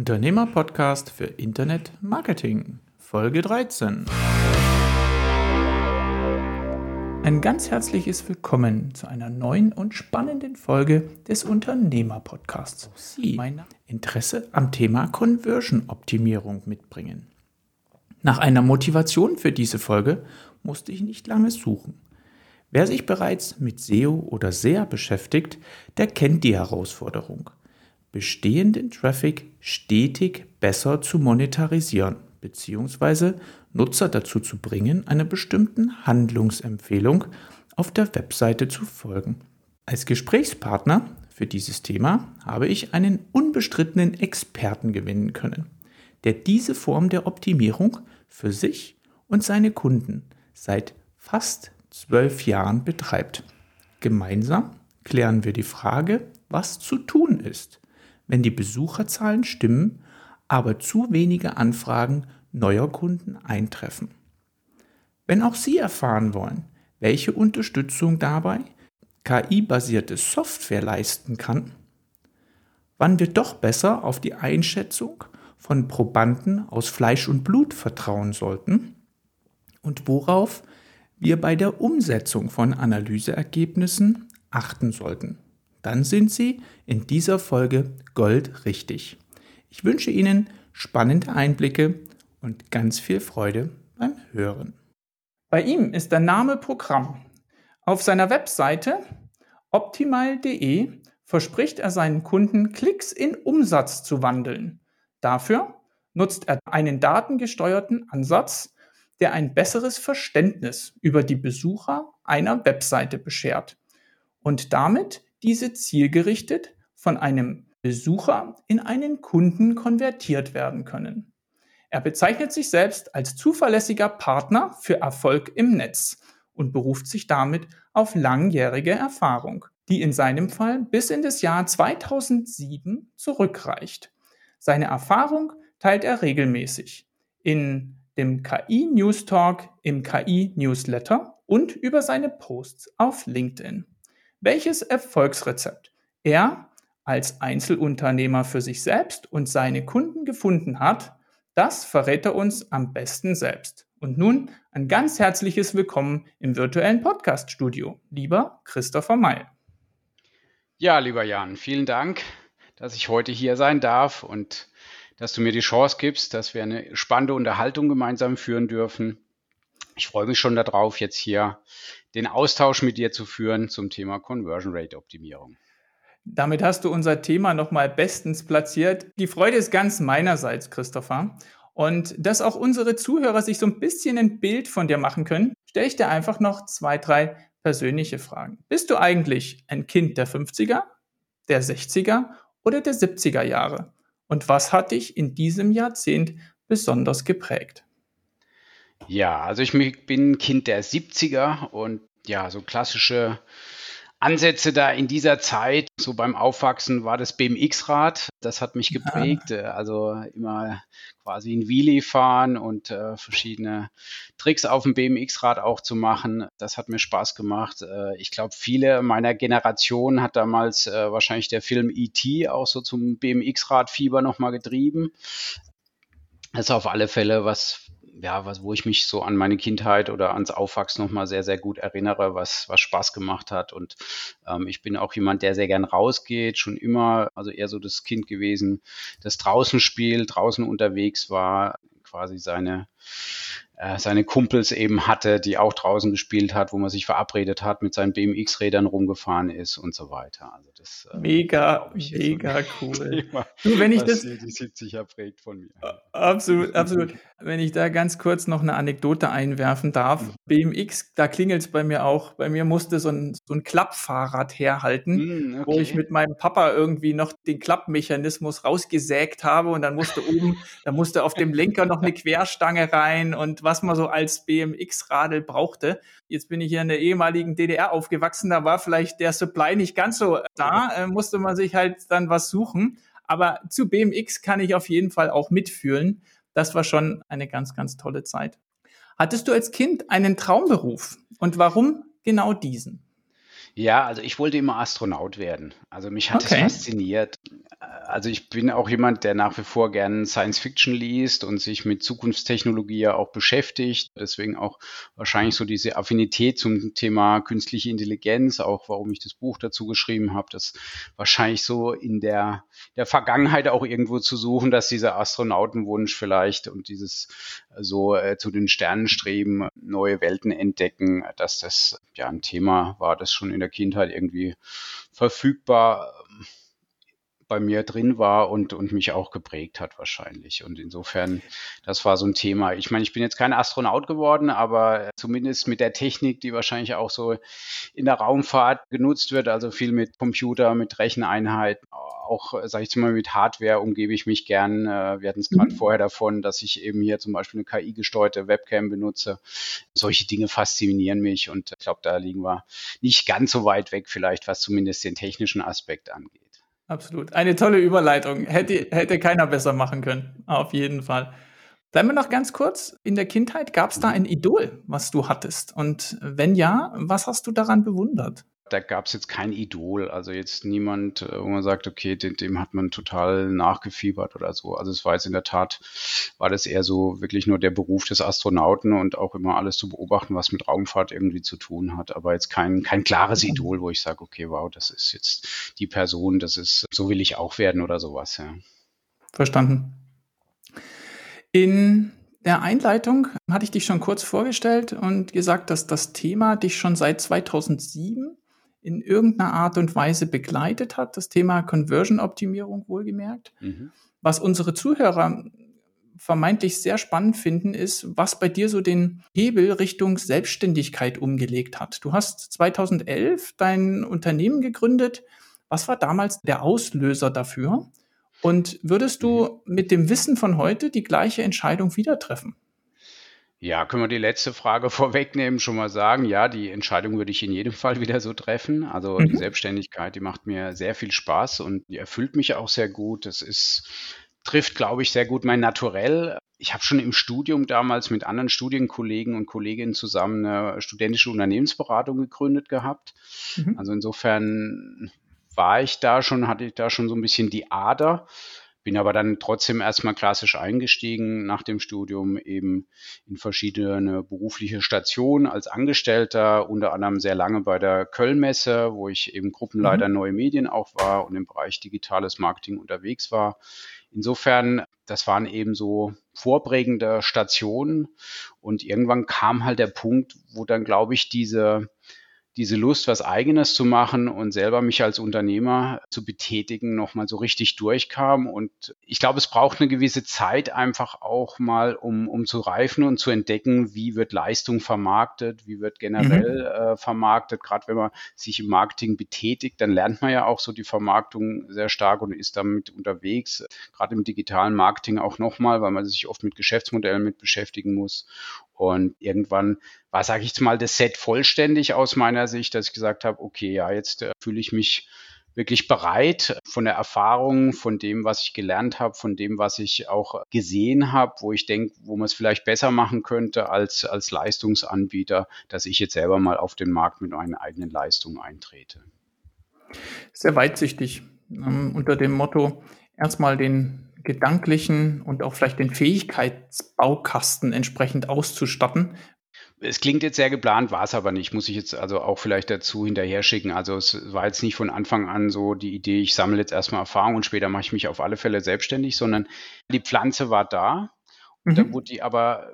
Unternehmer-Podcast für Internet Marketing, Folge 13. Ein ganz herzliches Willkommen zu einer neuen und spannenden Folge des Unternehmer-Podcasts. Sie mein Interesse am Thema Conversion-Optimierung mitbringen. Nach einer Motivation für diese Folge musste ich nicht lange suchen. Wer sich bereits mit SEO oder SEA beschäftigt, der kennt die Herausforderung, bestehenden Traffic stetig besser zu monetarisieren bzw. Nutzer dazu zu bringen, einer bestimmten Handlungsempfehlung auf der Webseite zu folgen. Als Gesprächspartner für dieses Thema habe ich einen unbestrittenen Experten gewinnen können, der diese Form der Optimierung für sich und seine Kunden seit fast zwölf Jahren betreibt. Gemeinsam klären wir die Frage, was zu tun ist, wenn die Besucherzahlen stimmen, aber zu wenige Anfragen neuer Kunden eintreffen. Wenn auch Sie erfahren wollen, welche Unterstützung dabei KI-basierte Software leisten kann, wann wir doch besser auf die Einschätzung von Probanden aus Fleisch und Blut vertrauen sollten und worauf wir bei der Umsetzung von Analyseergebnissen achten sollten. Dann sind Sie in dieser Folge goldrichtig. Ich wünsche Ihnen spannende Einblicke und ganz viel Freude beim Hören. Bei ihm ist der Name Programm. Auf seiner Webseite optimal.de verspricht er seinen Kunden, Klicks in Umsatz zu wandeln. Dafür nutzt er einen datengesteuerten Ansatz, der ein besseres Verständnis über die Besucher einer Webseite beschert und damit diese zielgerichtet von einem Besucher in einen Kunden konvertiert werden können. Er bezeichnet sich selbst als zuverlässiger Partner für Erfolg im Netz und beruft sich damit auf langjährige Erfahrung, die in seinem Fall bis in das Jahr 2007 zurückreicht. Seine Erfahrung teilt er regelmäßig in dem KI News Talk, im KI Newsletter und über seine Posts auf LinkedIn. Welches Erfolgsrezept er als Einzelunternehmer für sich selbst und seine Kunden gefunden hat, das verrät er uns am besten selbst. Und nun ein ganz herzliches Willkommen im virtuellen Podcast-Studio, lieber Christopher May. Ja, lieber Jan, vielen Dank, dass ich heute hier sein darf und dass du mir die Chance gibst, dass wir eine spannende Unterhaltung gemeinsam führen dürfen. Ich freue mich schon darauf, jetzt hier den Austausch mit dir zu führen zum Thema Conversion Rate Optimierung. Damit hast du unser Thema nochmal bestens platziert. Die Freude ist ganz meinerseits, Christopher. Und dass auch unsere Zuhörer sich so ein bisschen ein Bild von dir machen können, stelle ich dir einfach noch zwei, drei persönliche Fragen. Bist du eigentlich ein Kind der 50er, der 60er oder der 70er Jahre? Und was hat dich in diesem Jahrzehnt besonders geprägt? Ja, also ich bin Kind der 70er und ja, so klassische Ansätze da in dieser Zeit, so beim Aufwachsen, war das BMX-Rad. Das hat mich geprägt. Ah. Also immer quasi ein Wheelie fahren und äh, verschiedene Tricks auf dem BMX-Rad auch zu machen. Das hat mir Spaß gemacht. Äh, ich glaube, viele meiner Generation hat damals äh, wahrscheinlich der Film E.T. auch so zum BMX-Rad-Fieber nochmal getrieben. Das ist auf alle Fälle was, ja, was, wo ich mich so an meine Kindheit oder ans Aufwachsen nochmal sehr, sehr gut erinnere, was, was Spaß gemacht hat. Und ähm, ich bin auch jemand, der sehr gern rausgeht, schon immer, also eher so das Kind gewesen, das draußen spielt, draußen unterwegs war, quasi seine äh, seine Kumpels eben hatte, die auch draußen gespielt hat, wo man sich verabredet hat, mit seinen BMX-Rädern rumgefahren ist und so weiter. Also das äh, mega, mega cool. Thema, du, wenn ich das die 70er prägt von mir. Absolut, absolut. Wenn ich da ganz kurz noch eine Anekdote einwerfen darf. Mhm. BMX, da klingelt es bei mir auch. Bei mir musste so ein, so ein Klappfahrrad herhalten, mhm, okay. wo ich mit meinem Papa irgendwie noch den Klappmechanismus rausgesägt habe und dann musste oben, da musste auf dem Lenker noch eine Querstange rein und was man so als BMX-Radl brauchte. Jetzt bin ich hier in der ehemaligen DDR aufgewachsen, da war vielleicht der Supply nicht ganz so da, äh, musste man sich halt dann was suchen. Aber zu BMX kann ich auf jeden Fall auch mitfühlen. Das war schon eine ganz, ganz tolle Zeit. Hattest du als Kind einen Traumberuf und warum genau diesen? Ja, also ich wollte immer Astronaut werden. Also mich hat okay. es fasziniert. Also ich bin auch jemand, der nach wie vor gern Science Fiction liest und sich mit Zukunftstechnologie ja auch beschäftigt. Deswegen auch wahrscheinlich so diese Affinität zum Thema künstliche Intelligenz, auch warum ich das Buch dazu geschrieben habe, das wahrscheinlich so in der, der Vergangenheit auch irgendwo zu suchen, dass dieser Astronautenwunsch vielleicht und dieses so äh, zu den Sternen streben, neue Welten entdecken, dass das ja ein Thema war, das schon in der Kindheit irgendwie verfügbar bei mir drin war und, und mich auch geprägt hat wahrscheinlich. Und insofern, das war so ein Thema. Ich meine, ich bin jetzt kein Astronaut geworden, aber zumindest mit der Technik, die wahrscheinlich auch so in der Raumfahrt genutzt wird, also viel mit Computer, mit Recheneinheiten, auch, sage ich mal, mit Hardware umgebe ich mich gern. Äh, wir hatten es gerade mhm. vorher davon, dass ich eben hier zum Beispiel eine KI-gesteuerte Webcam benutze. Solche Dinge faszinieren mich und ich glaube, da liegen wir nicht ganz so weit weg, vielleicht was zumindest den technischen Aspekt angeht. Absolut. Eine tolle Überleitung. Hätte, hätte keiner besser machen können. Auf jeden Fall. Bleiben wir noch ganz kurz. In der Kindheit gab es da ein Idol, was du hattest. Und wenn ja, was hast du daran bewundert? Da gab es jetzt kein Idol, also jetzt niemand, äh, wo man sagt, okay, dem, dem, hat man total nachgefiebert oder so. Also es war jetzt in der Tat, war das eher so wirklich nur der Beruf des Astronauten und auch immer alles zu beobachten, was mit Raumfahrt irgendwie zu tun hat. Aber jetzt kein, kein klares Idol, wo ich sage, okay, wow, das ist jetzt die Person, das ist, so will ich auch werden oder sowas, ja. Verstanden. In der Einleitung hatte ich dich schon kurz vorgestellt und gesagt, dass das Thema dich schon seit 2007 in irgendeiner Art und Weise begleitet hat, das Thema Conversion-Optimierung wohlgemerkt. Mhm. Was unsere Zuhörer vermeintlich sehr spannend finden, ist, was bei dir so den Hebel Richtung Selbstständigkeit umgelegt hat. Du hast 2011 dein Unternehmen gegründet. Was war damals der Auslöser dafür? Und würdest du mhm. mit dem Wissen von heute die gleiche Entscheidung wieder treffen? Ja, können wir die letzte Frage vorwegnehmen, schon mal sagen, ja, die Entscheidung würde ich in jedem Fall wieder so treffen. Also die mhm. Selbstständigkeit, die macht mir sehr viel Spaß und die erfüllt mich auch sehr gut. Das ist, trifft, glaube ich, sehr gut mein Naturell. Ich habe schon im Studium damals mit anderen Studienkollegen und Kolleginnen zusammen eine studentische Unternehmensberatung gegründet gehabt. Mhm. Also insofern war ich da schon, hatte ich da schon so ein bisschen die Ader. Bin aber dann trotzdem erstmal klassisch eingestiegen nach dem Studium eben in verschiedene berufliche Stationen als Angestellter, unter anderem sehr lange bei der Kölnmesse, wo ich eben Gruppenleiter mhm. Neue Medien auch war und im Bereich digitales Marketing unterwegs war. Insofern, das waren eben so vorprägende Stationen und irgendwann kam halt der Punkt, wo dann, glaube ich, diese diese Lust, was eigenes zu machen und selber mich als Unternehmer zu betätigen, nochmal so richtig durchkam. Und ich glaube, es braucht eine gewisse Zeit einfach auch mal, um, um zu reifen und zu entdecken, wie wird Leistung vermarktet, wie wird generell mhm. äh, vermarktet. Gerade wenn man sich im Marketing betätigt, dann lernt man ja auch so die Vermarktung sehr stark und ist damit unterwegs. Gerade im digitalen Marketing auch nochmal, weil man sich oft mit Geschäftsmodellen mit beschäftigen muss. Und irgendwann war, sage ich mal, das Set vollständig aus meiner Sicht, dass ich gesagt habe, okay, ja, jetzt äh, fühle ich mich wirklich bereit von der Erfahrung, von dem, was ich gelernt habe, von dem, was ich auch gesehen habe, wo ich denke, wo man es vielleicht besser machen könnte als, als Leistungsanbieter, dass ich jetzt selber mal auf den Markt mit meinen eigenen Leistungen eintrete. Sehr weitsichtig. Ähm, unter dem Motto, erstmal den gedanklichen und auch vielleicht den Fähigkeitsbaukasten entsprechend auszustatten. Es klingt jetzt sehr geplant, war es aber nicht, muss ich jetzt also auch vielleicht dazu hinterher schicken. Also es war jetzt nicht von Anfang an so die Idee, ich sammle jetzt erstmal Erfahrung und später mache ich mich auf alle Fälle selbstständig, sondern die Pflanze war da Mhm. Da wurde die aber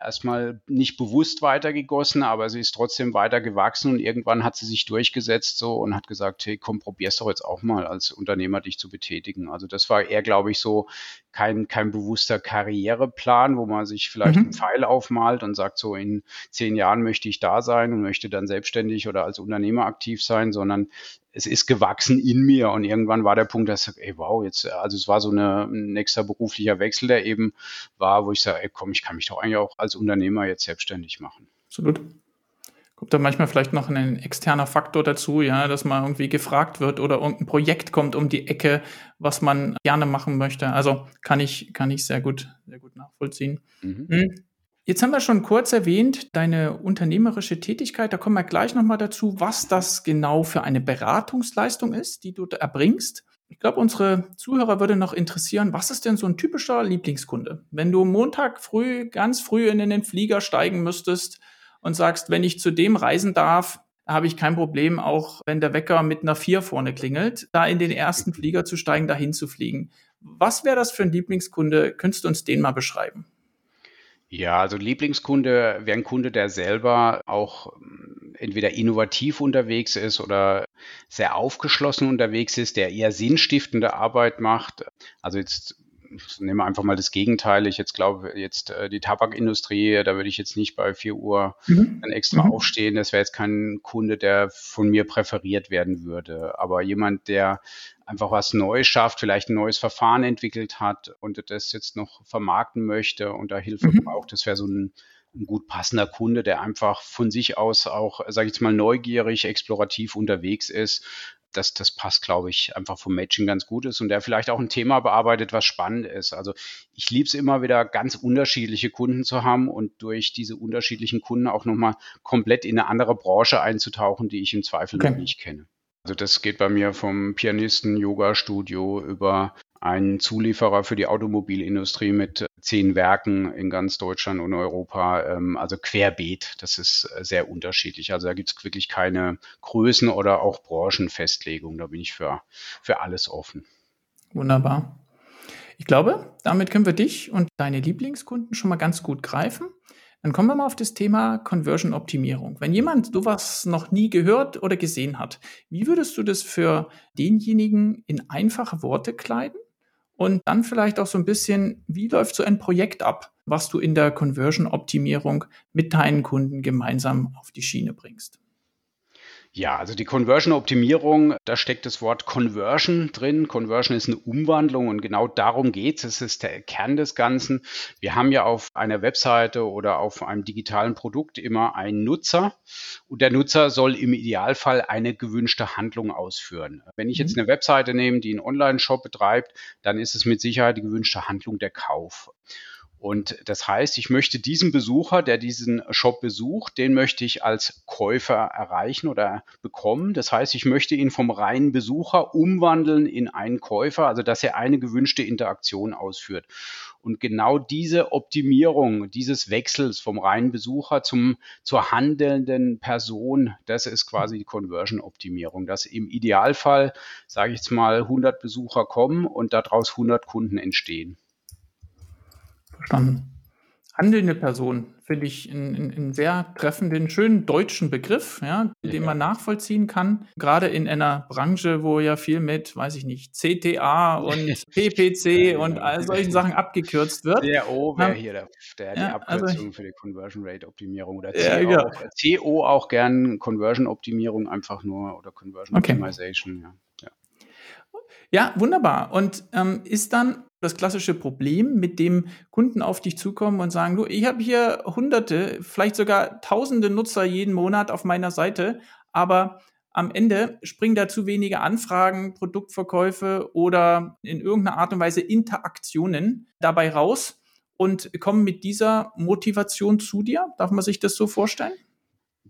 erstmal nicht bewusst weitergegossen, aber sie ist trotzdem weiter gewachsen und irgendwann hat sie sich durchgesetzt so und hat gesagt, hey, komm, probier's doch jetzt auch mal als Unternehmer dich zu betätigen. Also das war eher, glaube ich, so kein, kein bewusster Karriereplan, wo man sich vielleicht mhm. einen Pfeil aufmalt und sagt, so in zehn Jahren möchte ich da sein und möchte dann selbstständig oder als Unternehmer aktiv sein, sondern es ist gewachsen in mir und irgendwann war der Punkt, dass ich sage, ey, wow, jetzt, also es war so eine, ein nächster beruflicher Wechsel, der eben war, wo ich sage, ey, komm, ich kann mich doch eigentlich auch als Unternehmer jetzt selbstständig machen. Absolut. Kommt da manchmal vielleicht noch ein externer Faktor dazu, ja, dass man irgendwie gefragt wird oder irgendein Projekt kommt um die Ecke, was man gerne machen möchte. Also kann ich, kann ich sehr gut, sehr gut nachvollziehen. Mhm. Hm. Jetzt haben wir schon kurz erwähnt, deine unternehmerische Tätigkeit, da kommen wir gleich nochmal dazu, was das genau für eine Beratungsleistung ist, die du erbringst. Ich glaube, unsere Zuhörer würde noch interessieren, was ist denn so ein typischer Lieblingskunde? Wenn du Montag früh, ganz früh in den Flieger steigen müsstest und sagst, wenn ich zu dem reisen darf, habe ich kein Problem, auch wenn der Wecker mit einer Vier vorne klingelt, da in den ersten Flieger zu steigen, dahin zu fliegen. Was wäre das für ein Lieblingskunde? Könntest du uns den mal beschreiben? Ja, also Lieblingskunde wäre ein Kunde, der selber auch ähm, entweder innovativ unterwegs ist oder sehr aufgeschlossen unterwegs ist, der eher sinnstiftende Arbeit macht. Also jetzt nehmen wir einfach mal das Gegenteil. Ich jetzt glaube, jetzt äh, die Tabakindustrie, da würde ich jetzt nicht bei 4 Uhr mhm. dann extra mhm. aufstehen. Das wäre jetzt kein Kunde, der von mir präferiert werden würde. Aber jemand, der einfach was Neues schafft, vielleicht ein neues Verfahren entwickelt hat und das jetzt noch vermarkten möchte und da Hilfe mhm. braucht, das wäre so ein, ein gut passender Kunde, der einfach von sich aus auch, sage ich jetzt mal, neugierig, explorativ unterwegs ist das, das passt, glaube ich, einfach vom Matching ganz gut ist und der vielleicht auch ein Thema bearbeitet, was spannend ist. Also ich liebe es immer wieder, ganz unterschiedliche Kunden zu haben und durch diese unterschiedlichen Kunden auch nochmal komplett in eine andere Branche einzutauchen, die ich im Zweifel okay. noch nicht kenne. Also das geht bei mir vom Pianisten, Yoga-Studio über einen Zulieferer für die Automobilindustrie mit zehn Werken in ganz Deutschland und Europa, ähm, also querbeet. Das ist äh, sehr unterschiedlich. Also da gibt es wirklich keine Größen oder auch Branchenfestlegung. Da bin ich für, für alles offen. Wunderbar. Ich glaube, damit können wir dich und deine Lieblingskunden schon mal ganz gut greifen. Dann kommen wir mal auf das Thema Conversion-Optimierung. Wenn jemand sowas noch nie gehört oder gesehen hat, wie würdest du das für denjenigen in einfache Worte kleiden? Und dann vielleicht auch so ein bisschen, wie läuft so ein Projekt ab, was du in der Conversion-Optimierung mit deinen Kunden gemeinsam auf die Schiene bringst? Ja, also die Conversion-Optimierung, da steckt das Wort Conversion drin. Conversion ist eine Umwandlung und genau darum geht es. Das ist der Kern des Ganzen. Wir haben ja auf einer Webseite oder auf einem digitalen Produkt immer einen Nutzer und der Nutzer soll im Idealfall eine gewünschte Handlung ausführen. Wenn ich jetzt mhm. eine Webseite nehme, die einen Online-Shop betreibt, dann ist es mit Sicherheit die gewünschte Handlung der Kauf. Und das heißt, ich möchte diesen Besucher, der diesen Shop besucht, den möchte ich als Käufer erreichen oder bekommen. Das heißt, ich möchte ihn vom reinen Besucher umwandeln in einen Käufer, also dass er eine gewünschte Interaktion ausführt. Und genau diese Optimierung dieses Wechsels vom reinen Besucher zum, zur handelnden Person, das ist quasi die Conversion-Optimierung, dass im Idealfall, sage ich jetzt mal, 100 Besucher kommen und daraus 100 Kunden entstehen. Verstanden. Handelnde Person finde ich einen sehr treffenden, schönen deutschen Begriff, ja, den ja. man nachvollziehen kann. Gerade in einer Branche, wo ja viel mit, weiß ich nicht, CTA und PPC und all solchen Sachen abgekürzt wird. CRO wäre hier der, der die also Abkürzung also, für die Conversion Rate Optimierung oder CO, ja, genau. CO auch gern Conversion Optimierung einfach nur oder Conversion okay. Optimization. Ja. Wunderbar. Und ähm, ist dann das klassische Problem, mit dem Kunden auf dich zukommen und sagen, du, ich habe hier hunderte, vielleicht sogar tausende Nutzer jeden Monat auf meiner Seite, aber am Ende springen da zu wenige Anfragen, Produktverkäufe oder in irgendeiner Art und Weise Interaktionen dabei raus und kommen mit dieser Motivation zu dir. Darf man sich das so vorstellen?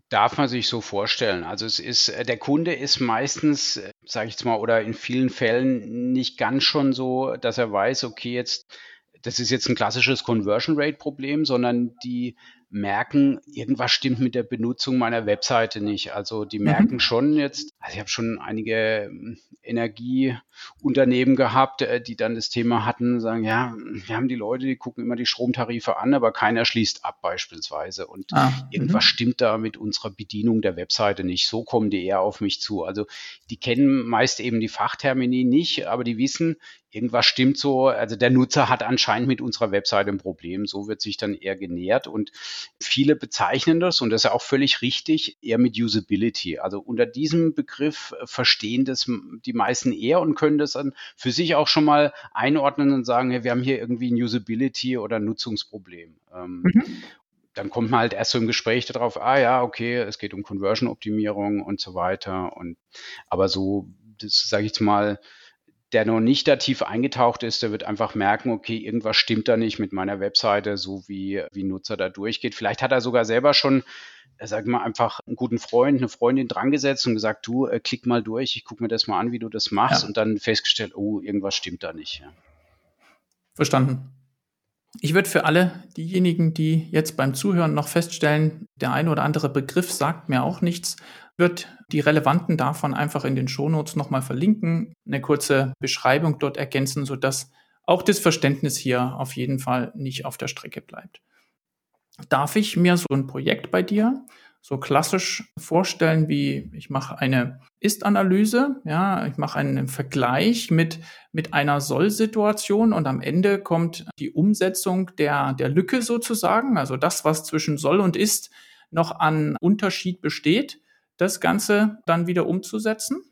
Darf man sich so vorstellen. Also es ist, äh, der Kunde ist meistens, äh, sage ich jetzt mal, oder in vielen Fällen nicht ganz schon so, dass er weiß, okay, jetzt, das ist jetzt ein klassisches Conversion Rate Problem, sondern die merken, irgendwas stimmt mit der Benutzung meiner Webseite nicht. Also die mhm. merken mhm. schon jetzt, also ich habe schon einige ähm, Energieunternehmen gehabt, äh, die dann das Thema hatten, sagen, ja, wir haben die Leute, die gucken immer die Stromtarife an, aber keiner schließt ab beispielsweise. Und ah, irgendwas mhm. stimmt da mit unserer Bedienung der Webseite nicht. So kommen die eher auf mich zu. Also die kennen meist eben die Fachtermini nicht, aber die wissen, irgendwas stimmt so. Also der Nutzer hat anscheinend mit unserer Webseite ein Problem. So wird sich dann eher genährt. Und Viele bezeichnen das, und das ist ja auch völlig richtig, eher mit Usability. Also unter diesem Begriff äh, verstehen das die meisten eher und können das dann für sich auch schon mal einordnen und sagen, hey, wir haben hier irgendwie ein Usability oder ein Nutzungsproblem. Ähm, mhm. Dann kommt man halt erst so im Gespräch darauf, ah ja, okay, es geht um Conversion-Optimierung und so weiter. Und aber so, das sage ich jetzt mal, der noch nicht da tief eingetaucht ist, der wird einfach merken, okay, irgendwas stimmt da nicht mit meiner Webseite, so wie, wie Nutzer da durchgeht. Vielleicht hat er sogar selber schon, äh, sag mal, einfach einen guten Freund, eine Freundin drangesetzt und gesagt, du, äh, klick mal durch, ich gucke mir das mal an, wie du das machst ja. und dann festgestellt, oh, irgendwas stimmt da nicht. Ja. Verstanden. Ich würde für alle diejenigen, die jetzt beim Zuhören noch feststellen, der eine oder andere Begriff sagt mir auch nichts, wird die relevanten davon einfach in den Shownotes nochmal verlinken, eine kurze Beschreibung dort ergänzen, sodass auch das Verständnis hier auf jeden Fall nicht auf der Strecke bleibt. Darf ich mir so ein Projekt bei dir so klassisch vorstellen, wie ich mache eine Ist-Analyse, ja, ich mache einen Vergleich mit, mit einer Soll-Situation und am Ende kommt die Umsetzung der, der Lücke sozusagen, also das, was zwischen Soll und Ist noch an Unterschied besteht, das Ganze dann wieder umzusetzen?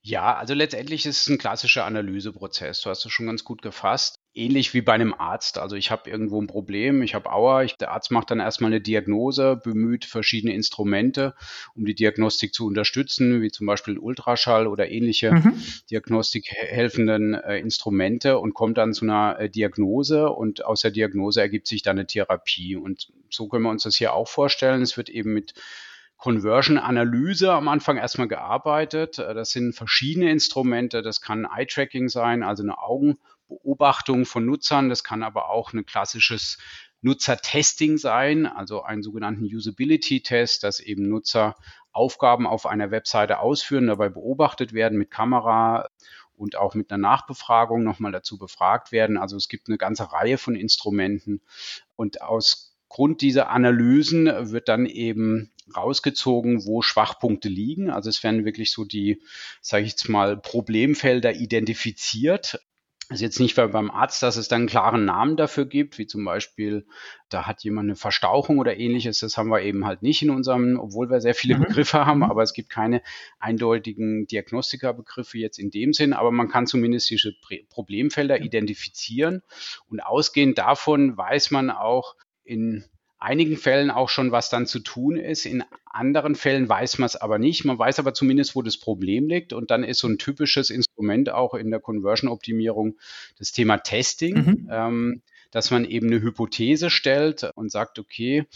Ja, also letztendlich ist es ein klassischer Analyseprozess. Du hast es schon ganz gut gefasst ähnlich wie bei einem Arzt. Also ich habe irgendwo ein Problem, ich habe Aua, ich, der Arzt macht dann erstmal eine Diagnose, bemüht verschiedene Instrumente, um die Diagnostik zu unterstützen, wie zum Beispiel Ultraschall oder ähnliche mhm. Diagnostik helfenden äh, Instrumente und kommt dann zu einer äh, Diagnose und aus der Diagnose ergibt sich dann eine Therapie. Und so können wir uns das hier auch vorstellen. Es wird eben mit Conversion-Analyse am Anfang erstmal gearbeitet. Äh, das sind verschiedene Instrumente. Das kann Eye-Tracking sein, also eine Augen- Beobachtung von Nutzern. Das kann aber auch ein klassisches Nutzertesting sein, also einen sogenannten Usability-Test, dass eben Nutzer Aufgaben auf einer Webseite ausführen, dabei beobachtet werden mit Kamera und auch mit einer Nachbefragung nochmal dazu befragt werden. Also es gibt eine ganze Reihe von Instrumenten und aus Grund dieser Analysen wird dann eben rausgezogen, wo Schwachpunkte liegen. Also es werden wirklich so die, sage ich jetzt mal, Problemfelder identifiziert ist jetzt nicht beim Arzt, dass es dann einen klaren Namen dafür gibt, wie zum Beispiel, da hat jemand eine Verstauchung oder ähnliches. Das haben wir eben halt nicht in unserem, obwohl wir sehr viele mhm. Begriffe haben, mhm. aber es gibt keine eindeutigen Diagnostikerbegriffe jetzt in dem Sinn. Aber man kann zumindest diese Problemfelder identifizieren und ausgehend davon weiß man auch in einigen Fällen auch schon, was dann zu tun ist. In anderen Fällen weiß man es aber nicht. Man weiß aber zumindest, wo das Problem liegt. Und dann ist so ein typisches Instrument auch in der Conversion-Optimierung das Thema Testing, mhm. ähm, dass man eben eine Hypothese stellt und sagt, okay,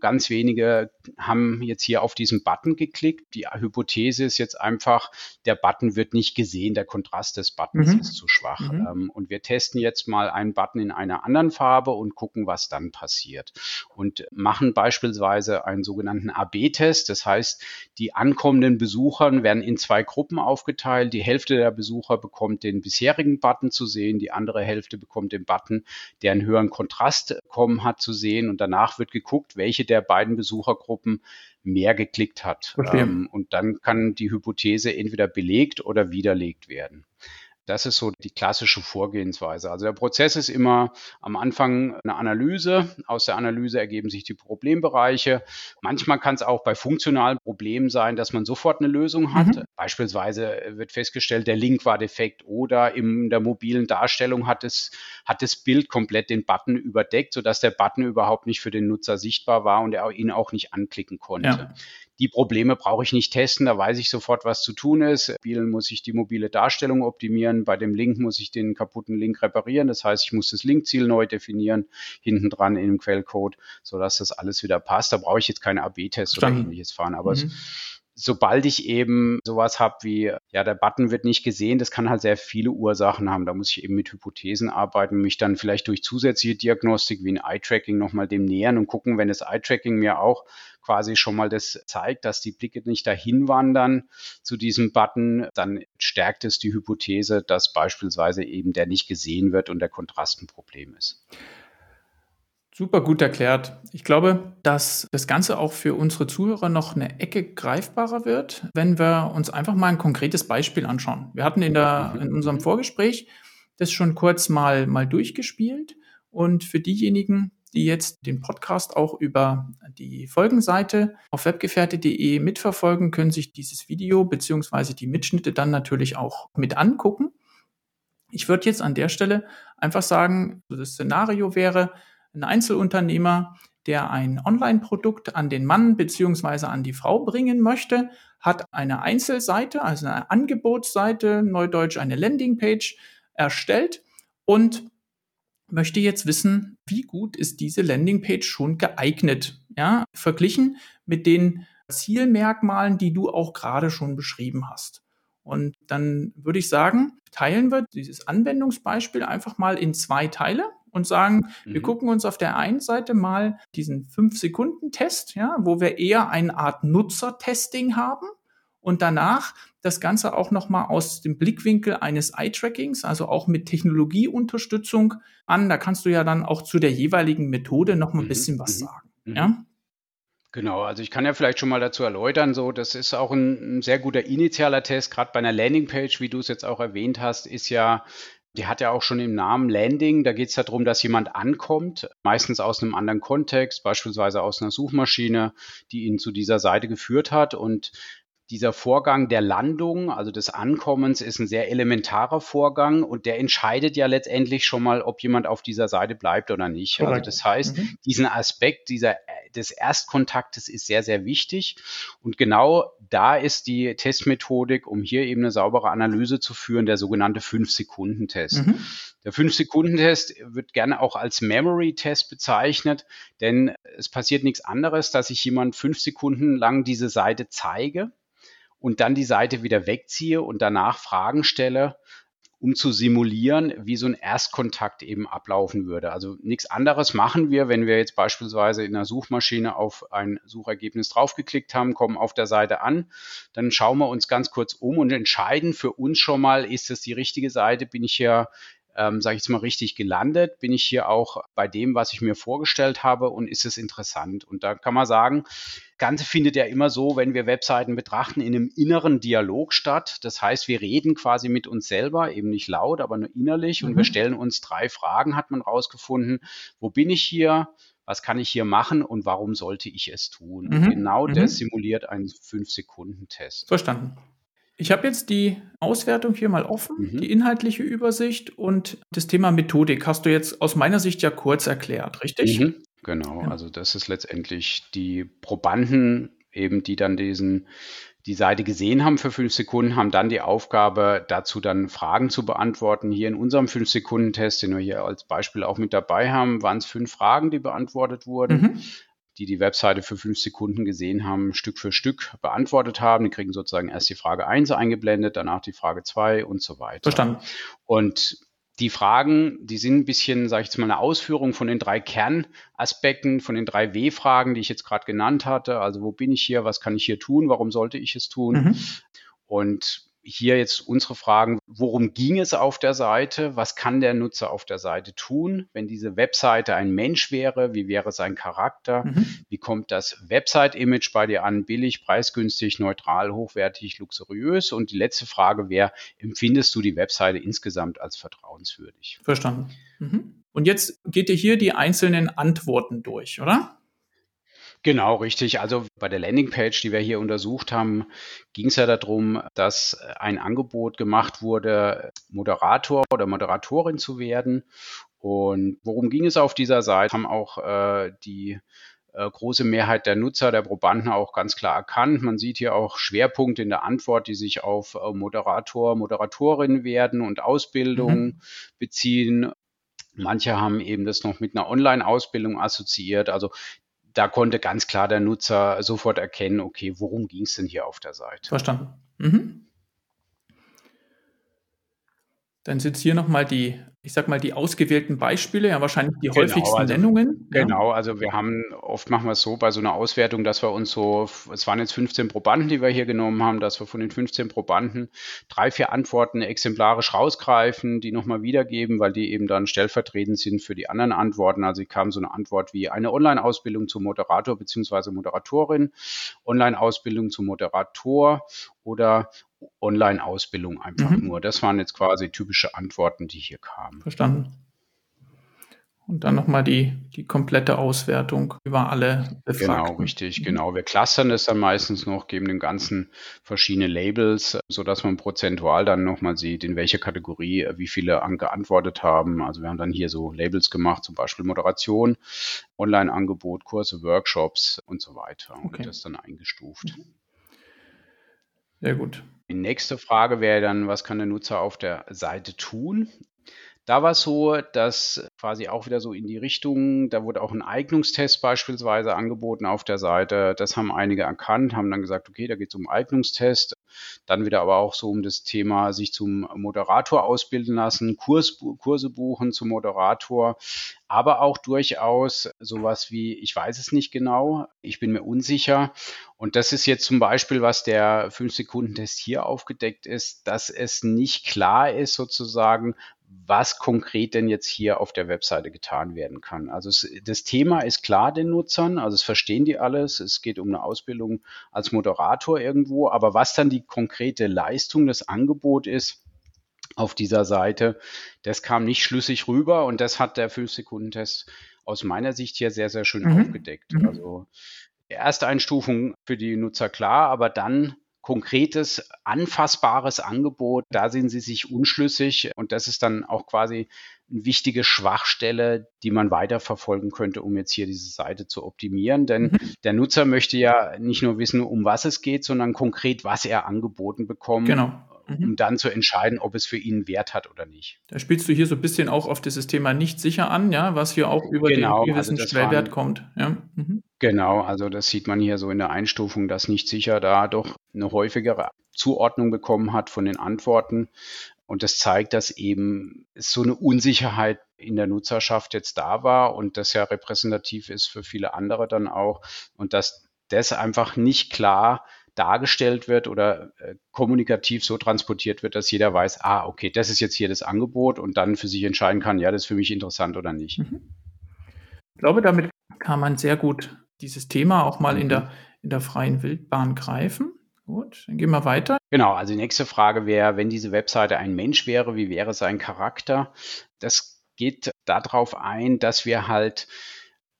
Ganz wenige haben jetzt hier auf diesen Button geklickt. Die Hypothese ist jetzt einfach, der Button wird nicht gesehen, der Kontrast des Buttons mhm. ist zu schwach. Mhm. Ähm, und wir testen jetzt mal einen Button in einer anderen Farbe und gucken, was dann passiert. Und machen beispielsweise einen sogenannten AB-Test. Das heißt, die ankommenden Besucher werden in zwei Gruppen aufgeteilt. Die Hälfte der Besucher bekommt den bisherigen Button zu sehen, die andere Hälfte bekommt den Button, der einen höheren Kontrast bekommen hat, zu sehen. Und danach wird geguckt, welche der beiden Besuchergruppen mehr geklickt hat. Ähm, und dann kann die Hypothese entweder belegt oder widerlegt werden. Das ist so die klassische Vorgehensweise. Also der Prozess ist immer am Anfang eine Analyse. Aus der Analyse ergeben sich die Problembereiche. Manchmal kann es auch bei funktionalen Problemen sein, dass man sofort eine Lösung hat. Mhm. Beispielsweise wird festgestellt, der Link war defekt oder in der mobilen Darstellung hat es, hat das Bild komplett den Button überdeckt, sodass der Button überhaupt nicht für den Nutzer sichtbar war und er ihn auch nicht anklicken konnte. Ja. Die Probleme brauche ich nicht testen, da weiß ich sofort, was zu tun ist. Mobilen muss ich die mobile Darstellung optimieren, bei dem Link muss ich den kaputten Link reparieren. Das heißt, ich muss das Linkziel neu definieren, hinten dran in dem Quellcode, sodass das alles wieder passt. Da brauche ich jetzt keine AB-Tests oder ähnliches fahren. Aber mhm. es sobald ich eben sowas habe wie, ja, der Button wird nicht gesehen, das kann halt sehr viele Ursachen haben. Da muss ich eben mit Hypothesen arbeiten, mich dann vielleicht durch zusätzliche Diagnostik wie ein Eye-Tracking nochmal dem nähern und gucken, wenn das Eye-Tracking mir auch quasi schon mal das zeigt, dass die Blicke nicht dahin wandern zu diesem Button, dann stärkt es die Hypothese, dass beispielsweise eben der nicht gesehen wird und der Kontrast ein Problem ist. Super gut erklärt. Ich glaube, dass das Ganze auch für unsere Zuhörer noch eine Ecke greifbarer wird, wenn wir uns einfach mal ein konkretes Beispiel anschauen. Wir hatten in, der, in unserem Vorgespräch das schon kurz mal, mal durchgespielt. Und für diejenigen, die jetzt den Podcast auch über die Folgenseite auf webgefährte.de mitverfolgen, können sich dieses Video beziehungsweise die Mitschnitte dann natürlich auch mit angucken. Ich würde jetzt an der Stelle einfach sagen, das Szenario wäre, ein Einzelunternehmer, der ein Online-Produkt an den Mann beziehungsweise an die Frau bringen möchte, hat eine Einzelseite, also eine Angebotsseite, neudeutsch eine Landingpage erstellt und möchte jetzt wissen, wie gut ist diese Landingpage schon geeignet, ja, verglichen mit den Zielmerkmalen, die du auch gerade schon beschrieben hast. Und dann würde ich sagen, teilen wir dieses Anwendungsbeispiel einfach mal in zwei Teile und sagen, mhm. wir gucken uns auf der einen Seite mal diesen 5-Sekunden-Test, ja, wo wir eher eine Art Nutzertesting haben und danach das Ganze auch nochmal aus dem Blickwinkel eines Eye-Trackings, also auch mit Technologieunterstützung an. Da kannst du ja dann auch zu der jeweiligen Methode nochmal ein mhm. bisschen was mhm. sagen. Mhm. Ja? Genau, also ich kann ja vielleicht schon mal dazu erläutern, so das ist auch ein, ein sehr guter initialer Test, gerade bei einer Landingpage, wie du es jetzt auch erwähnt hast, ist ja die hat ja auch schon im Namen Landing. Da geht es darum, dass jemand ankommt, meistens aus einem anderen Kontext, beispielsweise aus einer Suchmaschine, die ihn zu dieser Seite geführt hat. Und dieser Vorgang der Landung, also des Ankommens, ist ein sehr elementarer Vorgang und der entscheidet ja letztendlich schon mal, ob jemand auf dieser Seite bleibt oder nicht. Also das heißt, mhm. diesen Aspekt dieser, des Erstkontaktes ist sehr, sehr wichtig. Und genau da ist die Testmethodik, um hier eben eine saubere Analyse zu führen, der sogenannte Fünf-Sekunden-Test. Mhm. Der Fünf-Sekunden-Test wird gerne auch als Memory-Test bezeichnet, denn es passiert nichts anderes, dass ich jemand fünf Sekunden lang diese Seite zeige und dann die Seite wieder wegziehe und danach Fragen stelle, um zu simulieren, wie so ein Erstkontakt eben ablaufen würde. Also nichts anderes machen wir, wenn wir jetzt beispielsweise in einer Suchmaschine auf ein Suchergebnis draufgeklickt haben, kommen auf der Seite an, dann schauen wir uns ganz kurz um und entscheiden für uns schon mal, ist das die richtige Seite, bin ich hier ähm, sage ich jetzt mal, richtig gelandet? Bin ich hier auch bei dem, was ich mir vorgestellt habe und ist es interessant? Und da kann man sagen, Ganze findet ja immer so, wenn wir Webseiten betrachten, in einem inneren Dialog statt. Das heißt, wir reden quasi mit uns selber, eben nicht laut, aber nur innerlich mhm. und wir mhm. stellen uns drei Fragen, hat man rausgefunden. Wo bin ich hier? was kann ich hier machen und warum sollte ich es tun? Mhm. Genau mhm. das simuliert einen 5-Sekunden-Test. Verstanden. Ich habe jetzt die Auswertung hier mal offen, mhm. die inhaltliche Übersicht und das Thema Methodik hast du jetzt aus meiner Sicht ja kurz erklärt, richtig? Mhm. Genau, ja. also das ist letztendlich die Probanden eben, die dann diesen die Seite gesehen haben für fünf Sekunden, haben dann die Aufgabe, dazu dann Fragen zu beantworten. Hier in unserem fünf Sekunden Test, den wir hier als Beispiel auch mit dabei haben, waren es fünf Fragen, die beantwortet wurden. Mhm die die Webseite für fünf Sekunden gesehen haben, Stück für Stück beantwortet haben. Die kriegen sozusagen erst die Frage 1 eingeblendet, danach die Frage 2 und so weiter. Verstanden. Und die Fragen, die sind ein bisschen, sage ich jetzt mal, eine Ausführung von den drei Kernaspekten, von den drei W-Fragen, die ich jetzt gerade genannt hatte. Also wo bin ich hier, was kann ich hier tun, warum sollte ich es tun? Mhm. Und hier jetzt unsere Fragen, worum ging es auf der Seite? Was kann der Nutzer auf der Seite tun? Wenn diese Webseite ein Mensch wäre, wie wäre sein Charakter? Mhm. Wie kommt das Website-Image bei dir an? Billig, preisgünstig, neutral, hochwertig, luxuriös? Und die letzte Frage wäre, empfindest du die Webseite insgesamt als vertrauenswürdig? Verstanden. Mhm. Und jetzt geht ihr hier die einzelnen Antworten durch, oder? Genau, richtig. Also bei der Landingpage, die wir hier untersucht haben, ging es ja darum, dass ein Angebot gemacht wurde, Moderator oder Moderatorin zu werden. Und worum ging es auf dieser Seite? Haben auch äh, die äh, große Mehrheit der Nutzer, der Probanden auch ganz klar erkannt. Man sieht hier auch Schwerpunkte in der Antwort, die sich auf äh, Moderator, Moderatorin werden und Ausbildung mhm. beziehen. Manche haben eben das noch mit einer Online-Ausbildung assoziiert. Also da konnte ganz klar der Nutzer sofort erkennen, okay, worum ging es denn hier auf der Seite? Verstanden. Mhm. Dann sind hier nochmal die ich sag mal, die ausgewählten Beispiele, ja wahrscheinlich die genau, häufigsten also, Nennungen. Genau, also wir haben, oft machen wir es so bei so einer Auswertung, dass wir uns so, es waren jetzt 15 Probanden, die wir hier genommen haben, dass wir von den 15 Probanden drei, vier Antworten exemplarisch rausgreifen, die nochmal wiedergeben, weil die eben dann stellvertretend sind für die anderen Antworten. Also kam so eine Antwort wie eine Online-Ausbildung zum Moderator bzw. Moderatorin, Online-Ausbildung zum Moderator oder Online-Ausbildung einfach mhm. nur. Das waren jetzt quasi typische Antworten, die hier kamen. Verstanden. Und dann nochmal die, die komplette Auswertung über alle Befragten. Genau, richtig, mhm. genau. Wir clustern das dann meistens noch, geben dem Ganzen verschiedene Labels, sodass man prozentual dann nochmal sieht, in welcher Kategorie äh, wie viele geantwortet haben. Also wir haben dann hier so Labels gemacht, zum Beispiel Moderation, Online-Angebot, Kurse, Workshops und so weiter. Okay. Und das dann eingestuft. Mhm. Sehr gut. Die nächste Frage wäre dann, was kann der Nutzer auf der Seite tun? Da war es so, dass quasi auch wieder so in die Richtung, da wurde auch ein Eignungstest beispielsweise angeboten auf der Seite. Das haben einige erkannt, haben dann gesagt, okay, da geht es um Eignungstest. Dann wieder aber auch so um das Thema, sich zum Moderator ausbilden lassen, Kurs, Kurse buchen zum Moderator, aber auch durchaus sowas wie, ich weiß es nicht genau, ich bin mir unsicher. Und das ist jetzt zum Beispiel, was der 5-Sekunden-Test hier aufgedeckt ist, dass es nicht klar ist sozusagen, was konkret denn jetzt hier auf der Webseite getan werden kann. Also es, das Thema ist klar den Nutzern, also es verstehen die alles. Es geht um eine Ausbildung als Moderator irgendwo, aber was dann die konkrete Leistung, das Angebot ist auf dieser Seite, das kam nicht schlüssig rüber und das hat der 5-Sekunden-Test aus meiner Sicht hier sehr, sehr schön mhm. aufgedeckt. Mhm. Also erste Einstufung für die Nutzer klar, aber dann konkretes, anfassbares Angebot. Da sind sie sich unschlüssig und das ist dann auch quasi eine wichtige Schwachstelle, die man weiterverfolgen könnte, um jetzt hier diese Seite zu optimieren. Denn mhm. der Nutzer möchte ja nicht nur wissen, um was es geht, sondern konkret, was er angeboten bekommt. Genau mhm. um dann zu entscheiden, ob es für ihn Wert hat oder nicht. Da spielst du hier so ein bisschen auch auf dieses Thema nicht sicher an, ja, was hier auch über genau, den gewissen also Schwellwert kommt. Ja. Mhm. Genau, also das sieht man hier so in der Einstufung, dass nicht sicher da doch eine häufigere Zuordnung bekommen hat von den Antworten. Und das zeigt, dass eben so eine Unsicherheit in der Nutzerschaft jetzt da war und das ja repräsentativ ist für viele andere dann auch. Und dass das einfach nicht klar dargestellt wird oder äh, kommunikativ so transportiert wird, dass jeder weiß, ah, okay, das ist jetzt hier das Angebot und dann für sich entscheiden kann, ja, das ist für mich interessant oder nicht. Mhm. Ich glaube, damit kann man sehr gut dieses Thema auch mal in der, mhm. in der freien Wildbahn greifen. Gut, dann gehen wir weiter. Genau, also die nächste Frage wäre, wenn diese Webseite ein Mensch wäre, wie wäre sein Charakter? Das geht darauf ein, dass wir halt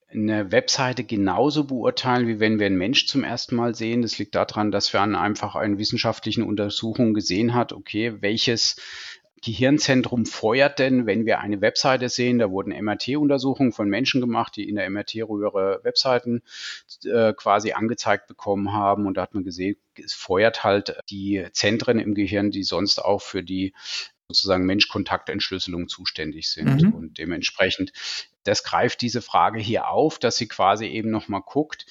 eine Webseite genauso beurteilen, wie wenn wir einen Mensch zum ersten Mal sehen. Das liegt daran, dass wir an einfach einen wissenschaftlichen Untersuchungen gesehen hat, okay, welches Gehirnzentrum feuert denn, wenn wir eine Webseite sehen? Da wurden MRT-Untersuchungen von Menschen gemacht, die in der MRT-Röhre Webseiten äh, quasi angezeigt bekommen haben. Und da hat man gesehen, es feuert halt die Zentren im Gehirn, die sonst auch für die sozusagen Mensch-Kontaktentschlüsselung zuständig sind. Mhm. Und dementsprechend, das greift diese Frage hier auf, dass sie quasi eben nochmal guckt,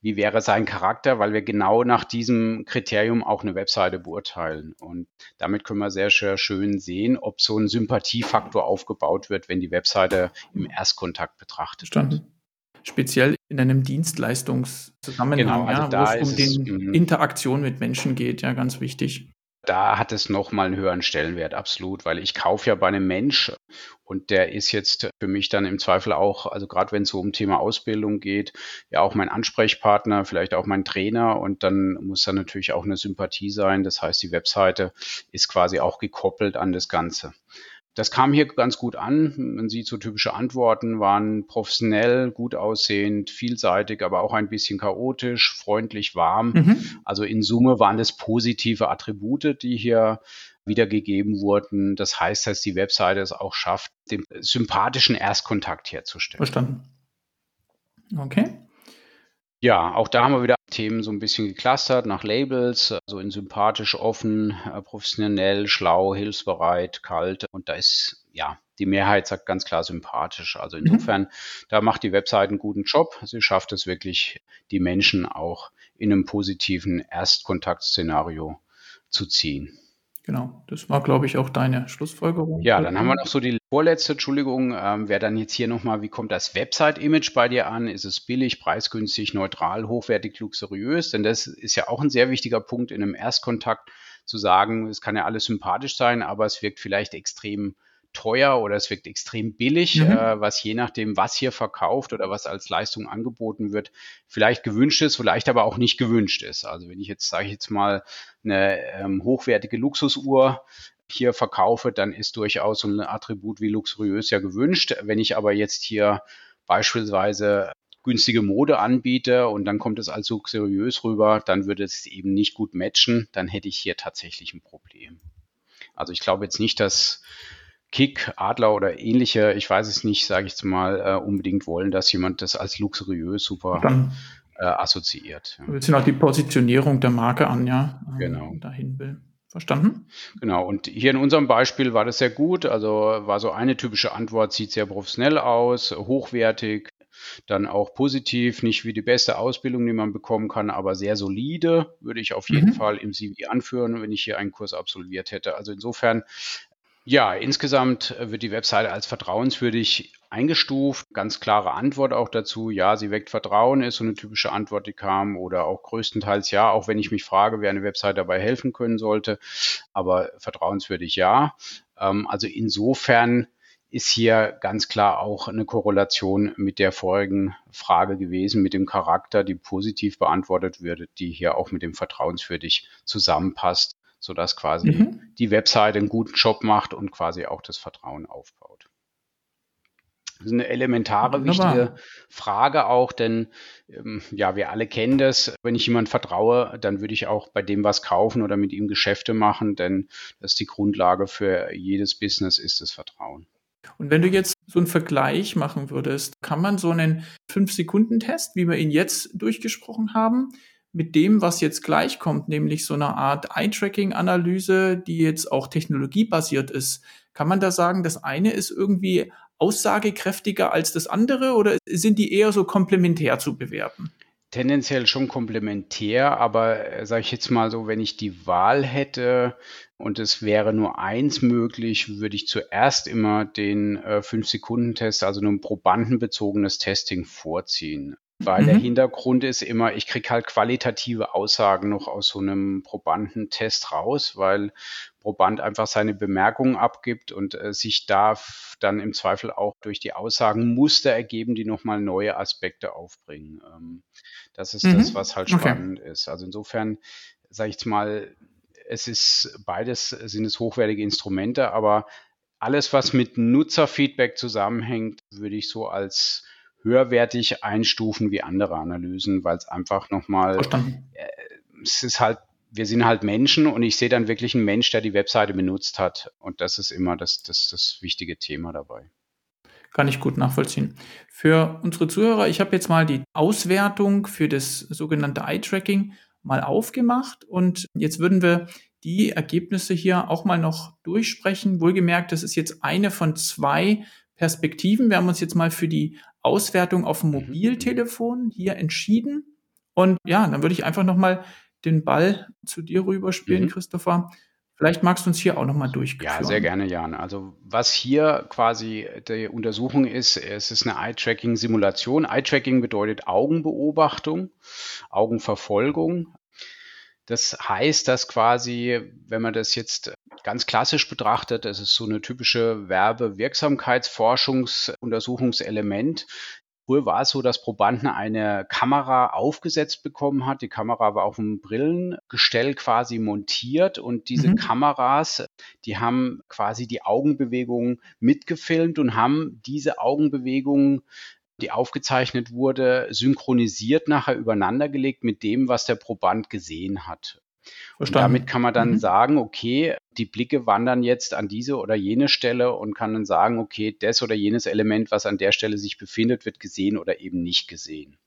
wie wäre sein Charakter, weil wir genau nach diesem Kriterium auch eine Webseite beurteilen. Und damit können wir sehr, sehr schön sehen, ob so ein Sympathiefaktor aufgebaut wird, wenn die Webseite im Erstkontakt betrachtet Verstanden. wird. Speziell in einem Dienstleistungszusammenhang, genau, also ja, wo es um die mhm. Interaktion mit Menschen geht, ja, ganz wichtig da hat es nochmal einen höheren Stellenwert, absolut, weil ich kaufe ja bei einem Mensch und der ist jetzt für mich dann im Zweifel auch, also gerade wenn es so um Thema Ausbildung geht, ja auch mein Ansprechpartner, vielleicht auch mein Trainer und dann muss da natürlich auch eine Sympathie sein. Das heißt, die Webseite ist quasi auch gekoppelt an das Ganze. Das kam hier ganz gut an. Man sieht so typische Antworten waren professionell, gut aussehend, vielseitig, aber auch ein bisschen chaotisch, freundlich, warm. Mhm. Also in Summe waren das positive Attribute, die hier wiedergegeben wurden. Das heißt, dass die Webseite es auch schafft, den sympathischen Erstkontakt herzustellen. Verstanden. Okay. Ja, auch da haben wir wieder Themen so ein bisschen geclustert nach Labels, also in sympathisch, offen, äh, professionell, schlau, hilfsbereit, kalt. Und da ist, ja, die Mehrheit sagt ganz klar sympathisch. Also mhm. insofern, mhm. da macht die Webseite einen guten Job. Sie schafft es wirklich, die Menschen auch in einem positiven Erstkontaktszenario zu ziehen. Genau, das war, glaube ich, auch deine Schlussfolgerung. Ja, dann haben wir noch so die vorletzte, Entschuldigung, ähm, wäre dann jetzt hier nochmal, wie kommt das Website-Image bei dir an? Ist es billig, preisgünstig, neutral, hochwertig, luxuriös? Denn das ist ja auch ein sehr wichtiger Punkt in einem Erstkontakt zu sagen, es kann ja alles sympathisch sein, aber es wirkt vielleicht extrem teuer oder es wirkt extrem billig, mhm. äh, was je nachdem, was hier verkauft oder was als Leistung angeboten wird, vielleicht gewünscht ist, vielleicht aber auch nicht gewünscht ist. Also wenn ich jetzt, sage ich jetzt mal, eine ähm, hochwertige Luxusuhr hier verkaufe, dann ist durchaus so ein Attribut wie luxuriös ja gewünscht. Wenn ich aber jetzt hier beispielsweise günstige Mode anbiete und dann kommt es als luxuriös rüber, dann würde es eben nicht gut matchen, dann hätte ich hier tatsächlich ein Problem. Also ich glaube jetzt nicht, dass Kick, Adler oder ähnliche, ich weiß es nicht, sage ich jetzt mal, äh, unbedingt wollen, dass jemand das als luxuriös super Dann. äh, assoziiert. Ja. Wir sind auch die Positionierung der Marke an, ja, genau. dahin will. Verstanden? Genau, und hier in unserem Beispiel war das sehr gut. Also war so eine typische Antwort, sieht sehr professionell aus, hochwertig, dann auch positiv, nicht wie die beste Ausbildung, die man bekommen kann, aber sehr solide, würde ich auf jeden mhm. Fall im CV anführen, wenn ich hier einen Kurs absolviert hätte. Also insofern ja, insgesamt wird die Webseite als vertrauenswürdig eingestuft. Ganz klare Antwort auch dazu. Ja, sie weckt Vertrauen, ist so eine typische Antwort, die kam. Oder auch größtenteils ja, auch wenn ich mich frage, wer eine Webseite dabei helfen können sollte. Aber vertrauenswürdig ja. Ähm, also insofern ist hier ganz klar auch eine Korrelation mit der vorigen Frage gewesen, mit dem Charakter, die positiv beantwortet wird, die hier auch mit dem vertrauenswürdig zusammenpasst sodass quasi mhm. die Webseite einen guten Job macht und quasi auch das Vertrauen aufbaut. Das ist eine elementare, Wunderbar. wichtige Frage auch, denn ähm, ja, wir alle kennen das. Wenn ich jemand vertraue, dann würde ich auch bei dem was kaufen oder mit ihm Geschäfte machen, denn das ist die Grundlage für jedes Business, ist das Vertrauen. Und wenn du jetzt so einen Vergleich machen würdest, kann man so einen 5-Sekunden-Test, wie wir ihn jetzt durchgesprochen haben, mit dem, was jetzt gleich kommt, nämlich so eine Art Eye-Tracking-Analyse, die jetzt auch technologiebasiert ist. Kann man da sagen, das eine ist irgendwie aussagekräftiger als das andere oder sind die eher so komplementär zu bewerten? Tendenziell schon komplementär, aber äh, sage ich jetzt mal so, wenn ich die Wahl hätte und es wäre nur eins möglich, würde ich zuerst immer den äh, 5-Sekunden-Test, also nur ein probandenbezogenes Testing vorziehen. Weil mhm. der Hintergrund ist immer, ich kriege halt qualitative Aussagen noch aus so einem Probandentest raus, weil Proband einfach seine Bemerkungen abgibt und äh, sich darf dann im Zweifel auch durch die Aussagen Muster ergeben, die nochmal neue Aspekte aufbringen. Ähm, das ist mhm. das, was halt spannend okay. ist. Also insofern, sage ich jetzt mal, es ist beides sind es hochwertige Instrumente, aber alles, was mit Nutzerfeedback zusammenhängt, würde ich so als höherwertig einstufen wie andere Analysen, weil es einfach nochmal, äh, es ist halt, wir sind halt Menschen und ich sehe dann wirklich einen Mensch, der die Webseite benutzt hat. Und das ist immer das, das, das wichtige Thema dabei. Kann ich gut nachvollziehen. Für unsere Zuhörer, ich habe jetzt mal die Auswertung für das sogenannte Eye-Tracking mal aufgemacht und jetzt würden wir die Ergebnisse hier auch mal noch durchsprechen. Wohlgemerkt, das ist jetzt eine von zwei Perspektiven. Wir haben uns jetzt mal für die Auswertung auf dem mhm. Mobiltelefon hier entschieden. Und ja, dann würde ich einfach nochmal den Ball zu dir rüberspielen, mhm. Christopher. Vielleicht magst du uns hier auch nochmal durchführen. Ja, sehr gerne, Jan. Also was hier quasi die Untersuchung ist, es ist eine Eye-Tracking-Simulation. Eye-Tracking bedeutet Augenbeobachtung, Augenverfolgung. Das heißt, dass quasi, wenn man das jetzt ganz klassisch betrachtet, das ist so eine typische Werbewirksamkeitsforschungsuntersuchungselement. Früher war es so, dass Probanden eine Kamera aufgesetzt bekommen hat. Die Kamera war auf dem Brillengestell quasi montiert und diese mhm. Kameras, die haben quasi die Augenbewegungen mitgefilmt und haben diese Augenbewegungen die aufgezeichnet wurde, synchronisiert nachher übereinandergelegt mit dem, was der Proband gesehen hat. Und damit kann man dann mhm. sagen, okay, die Blicke wandern jetzt an diese oder jene Stelle und kann dann sagen, okay, das oder jenes Element, was an der Stelle sich befindet, wird gesehen oder eben nicht gesehen.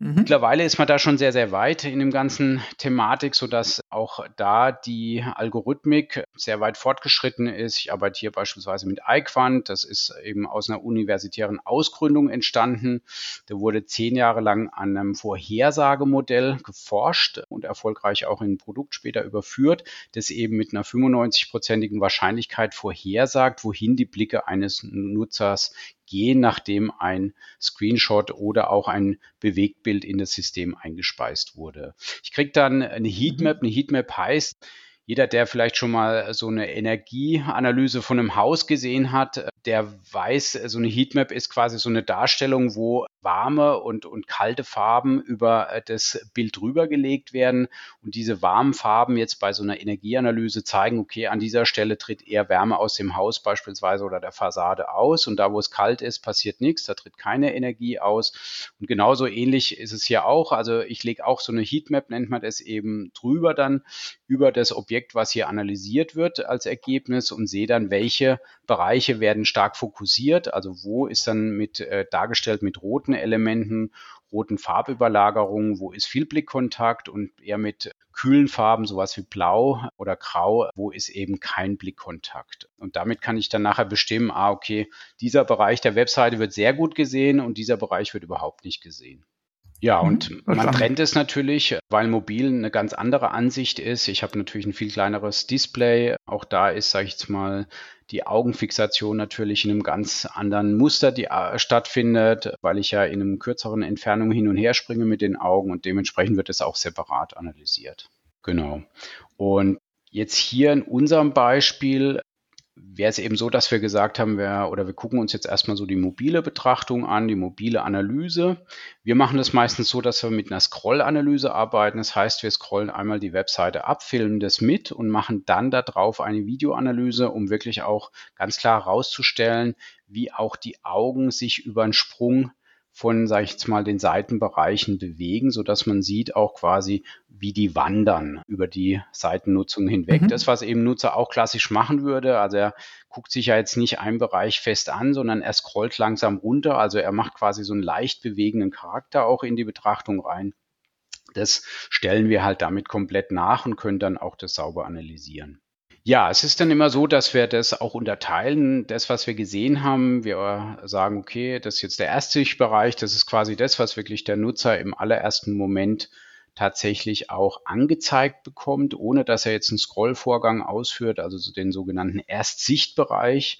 Mhm. Mittlerweile ist man da schon sehr, sehr weit in dem ganzen Thematik, sodass auch da die Algorithmik sehr weit fortgeschritten ist. Ich arbeite hier beispielsweise mit iQuant. Das ist eben aus einer universitären Ausgründung entstanden. Da wurde zehn Jahre lang an einem Vorhersagemodell geforscht und erfolgreich auch in ein Produkt später überführt, das eben mit einer 95-prozentigen Wahrscheinlichkeit vorhersagt, wohin die Blicke eines Nutzers gehen, nachdem ein Screenshot oder auch ein Bewegtbild in das System eingespeist wurde. Ich kriege dann eine Heatmap. Eine Heatmap heißt, jeder, der vielleicht schon mal so eine Energieanalyse von einem Haus gesehen hat, der weiß, so eine Heatmap ist quasi so eine Darstellung, wo warme und, und kalte Farben über äh, das Bild rübergelegt werden. Und diese warmen Farben jetzt bei so einer Energieanalyse zeigen, okay, an dieser Stelle tritt eher Wärme aus dem Haus beispielsweise oder der Fassade aus. Und da, wo es kalt ist, passiert nichts, da tritt keine Energie aus. Und genauso ähnlich ist es hier auch. Also ich lege auch so eine Heatmap, nennt man das eben, drüber dann über das Objekt, was hier analysiert wird als Ergebnis und sehe dann, welche Bereiche werden stark fokussiert. Also wo ist dann mit äh, dargestellt mit roten Elementen, roten Farbüberlagerungen, wo ist viel Blickkontakt und eher mit kühlen Farben, sowas wie blau oder grau, wo ist eben kein Blickkontakt. Und damit kann ich dann nachher bestimmen, ah, okay, dieser Bereich der Webseite wird sehr gut gesehen und dieser Bereich wird überhaupt nicht gesehen. Ja, mhm, und man trennt es natürlich, weil mobil eine ganz andere Ansicht ist. Ich habe natürlich ein viel kleineres Display. Auch da ist, sage ich jetzt mal, die Augenfixation natürlich in einem ganz anderen Muster, die äh, stattfindet, weil ich ja in einem kürzeren Entfernung hin und her springe mit den Augen und dementsprechend wird es auch separat analysiert. Genau. Und jetzt hier in unserem Beispiel wäre es eben so, dass wir gesagt haben, wir, oder wir gucken uns jetzt erstmal so die mobile Betrachtung an, die mobile Analyse. Wir machen das meistens so, dass wir mit einer Scroll-Analyse arbeiten. Das heißt, wir scrollen einmal die Webseite ab, filmen das mit und machen dann darauf eine Videoanalyse, um wirklich auch ganz klar herauszustellen, wie auch die Augen sich über einen Sprung von, sage ich jetzt mal, den Seitenbereichen bewegen, so dass man sieht auch quasi, wie die wandern über die Seitennutzung hinweg. Mhm. Das, was eben Nutzer auch klassisch machen würde, also er guckt sich ja jetzt nicht einen Bereich fest an, sondern er scrollt langsam runter, also er macht quasi so einen leicht bewegenden Charakter auch in die Betrachtung rein. Das stellen wir halt damit komplett nach und können dann auch das sauber analysieren. Ja, es ist dann immer so, dass wir das auch unterteilen. Das, was wir gesehen haben, wir sagen, okay, das ist jetzt der Erstsichtbereich, das ist quasi das, was wirklich der Nutzer im allerersten Moment tatsächlich auch angezeigt bekommt, ohne dass er jetzt einen Scrollvorgang ausführt, also den sogenannten Erstsichtbereich.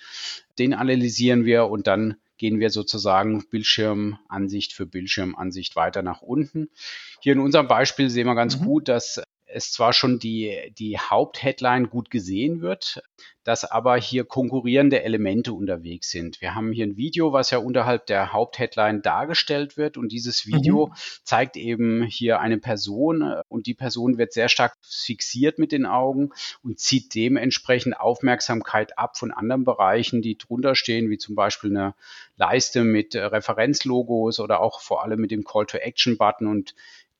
Den analysieren wir und dann gehen wir sozusagen Bildschirmansicht für Bildschirmansicht weiter nach unten. Hier in unserem Beispiel sehen wir ganz mhm. gut, dass es zwar schon die, die Hauptheadline gut gesehen wird, dass aber hier konkurrierende Elemente unterwegs sind. Wir haben hier ein Video, was ja unterhalb der Hauptheadline dargestellt wird und dieses Video mhm. zeigt eben hier eine Person äh, und die Person wird sehr stark fixiert mit den Augen und zieht dementsprechend Aufmerksamkeit ab von anderen Bereichen, die drunter stehen, wie zum Beispiel eine Leiste mit äh, Referenzlogos oder auch vor allem mit dem Call-to-Action-Button und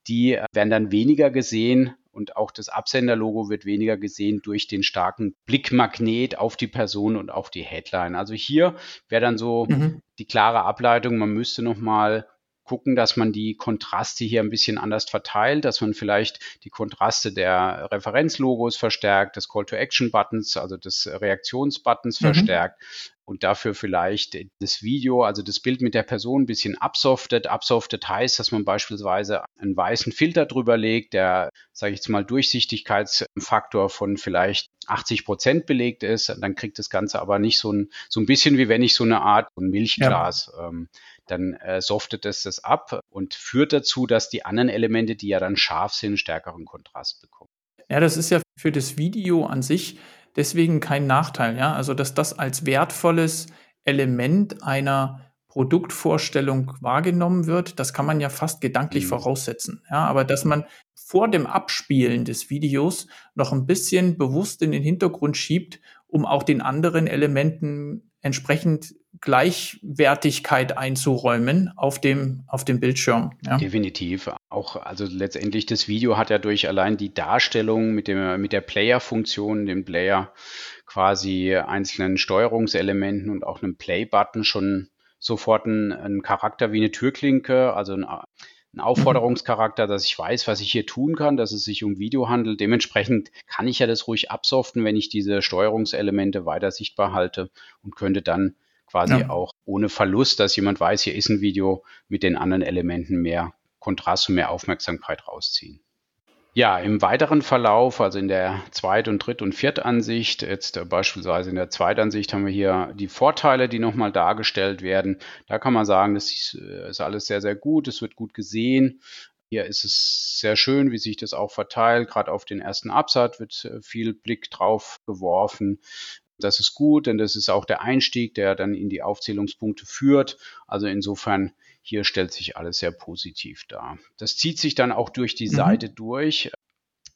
die äh, werden dann weniger gesehen und auch das Absenderlogo wird weniger gesehen durch den starken Blickmagnet auf die Person und auf die Headline. Also hier wäre dann so mhm. die klare Ableitung, man müsste nochmal gucken, dass man die Kontraste hier ein bisschen anders verteilt, dass man vielleicht die Kontraste der Referenzlogos verstärkt, des Call-to-Action-Buttons, also des Reaktionsbuttons mhm. verstärkt, und dafür vielleicht das Video, also das Bild mit der Person ein bisschen absoftet. Absoftet heißt, dass man beispielsweise einen weißen Filter drüber legt, der, sage ich jetzt mal, Durchsichtigkeitsfaktor von vielleicht 80 Prozent belegt ist. Dann kriegt das Ganze aber nicht so ein, so ein bisschen wie wenn ich so eine Art Milchglas ja. ähm, dann äh, softet es das ab und führt dazu, dass die anderen Elemente, die ja dann scharf sind, stärkeren Kontrast bekommen. Ja, das ist ja für das Video an sich deswegen kein Nachteil, ja. Also, dass das als wertvolles Element einer Produktvorstellung wahrgenommen wird, das kann man ja fast gedanklich mhm. voraussetzen. Ja, aber dass man vor dem Abspielen des Videos noch ein bisschen bewusst in den Hintergrund schiebt, um auch den anderen Elementen entsprechend Gleichwertigkeit einzuräumen auf dem, auf dem Bildschirm. Ja. Definitiv. Auch, also letztendlich das Video hat ja durch allein die Darstellung mit, dem, mit der Player-Funktion, dem Player quasi einzelnen Steuerungselementen und auch einem Play-Button schon sofort einen, einen, Charakter wie eine Türklinke, also ein, ein Aufforderungscharakter, dass ich weiß, was ich hier tun kann, dass es sich um Video handelt. Dementsprechend kann ich ja das ruhig absoften, wenn ich diese Steuerungselemente weiter sichtbar halte und könnte dann quasi ja. auch ohne Verlust, dass jemand weiß, hier ist ein Video mit den anderen Elementen mehr Kontrast und mehr Aufmerksamkeit rausziehen. Ja, im weiteren Verlauf, also in der Zweit- und Dritt- und Viertansicht, jetzt äh, beispielsweise in der Zweitansicht haben wir hier die Vorteile, die nochmal dargestellt werden. Da kann man sagen, das ist, äh, ist alles sehr, sehr gut, es wird gut gesehen. Hier ist es sehr schön, wie sich das auch verteilt. Gerade auf den ersten Absatz wird äh, viel Blick drauf geworfen. Das ist gut, denn das ist auch der Einstieg, der dann in die Aufzählungspunkte führt. Also insofern hier stellt sich alles sehr positiv dar. Das zieht sich dann auch durch die mhm. Seite durch.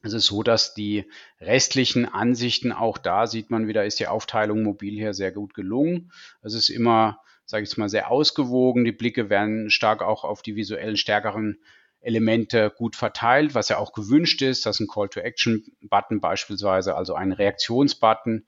Es ist so, dass die restlichen Ansichten auch da sieht man wieder, ist die Aufteilung mobil hier sehr gut gelungen. Es ist immer, sage ich mal, sehr ausgewogen. Die Blicke werden stark auch auf die visuellen stärkeren Elemente gut verteilt, was ja auch gewünscht ist, dass ein Call-to-Action-Button beispielsweise, also ein Reaktionsbutton,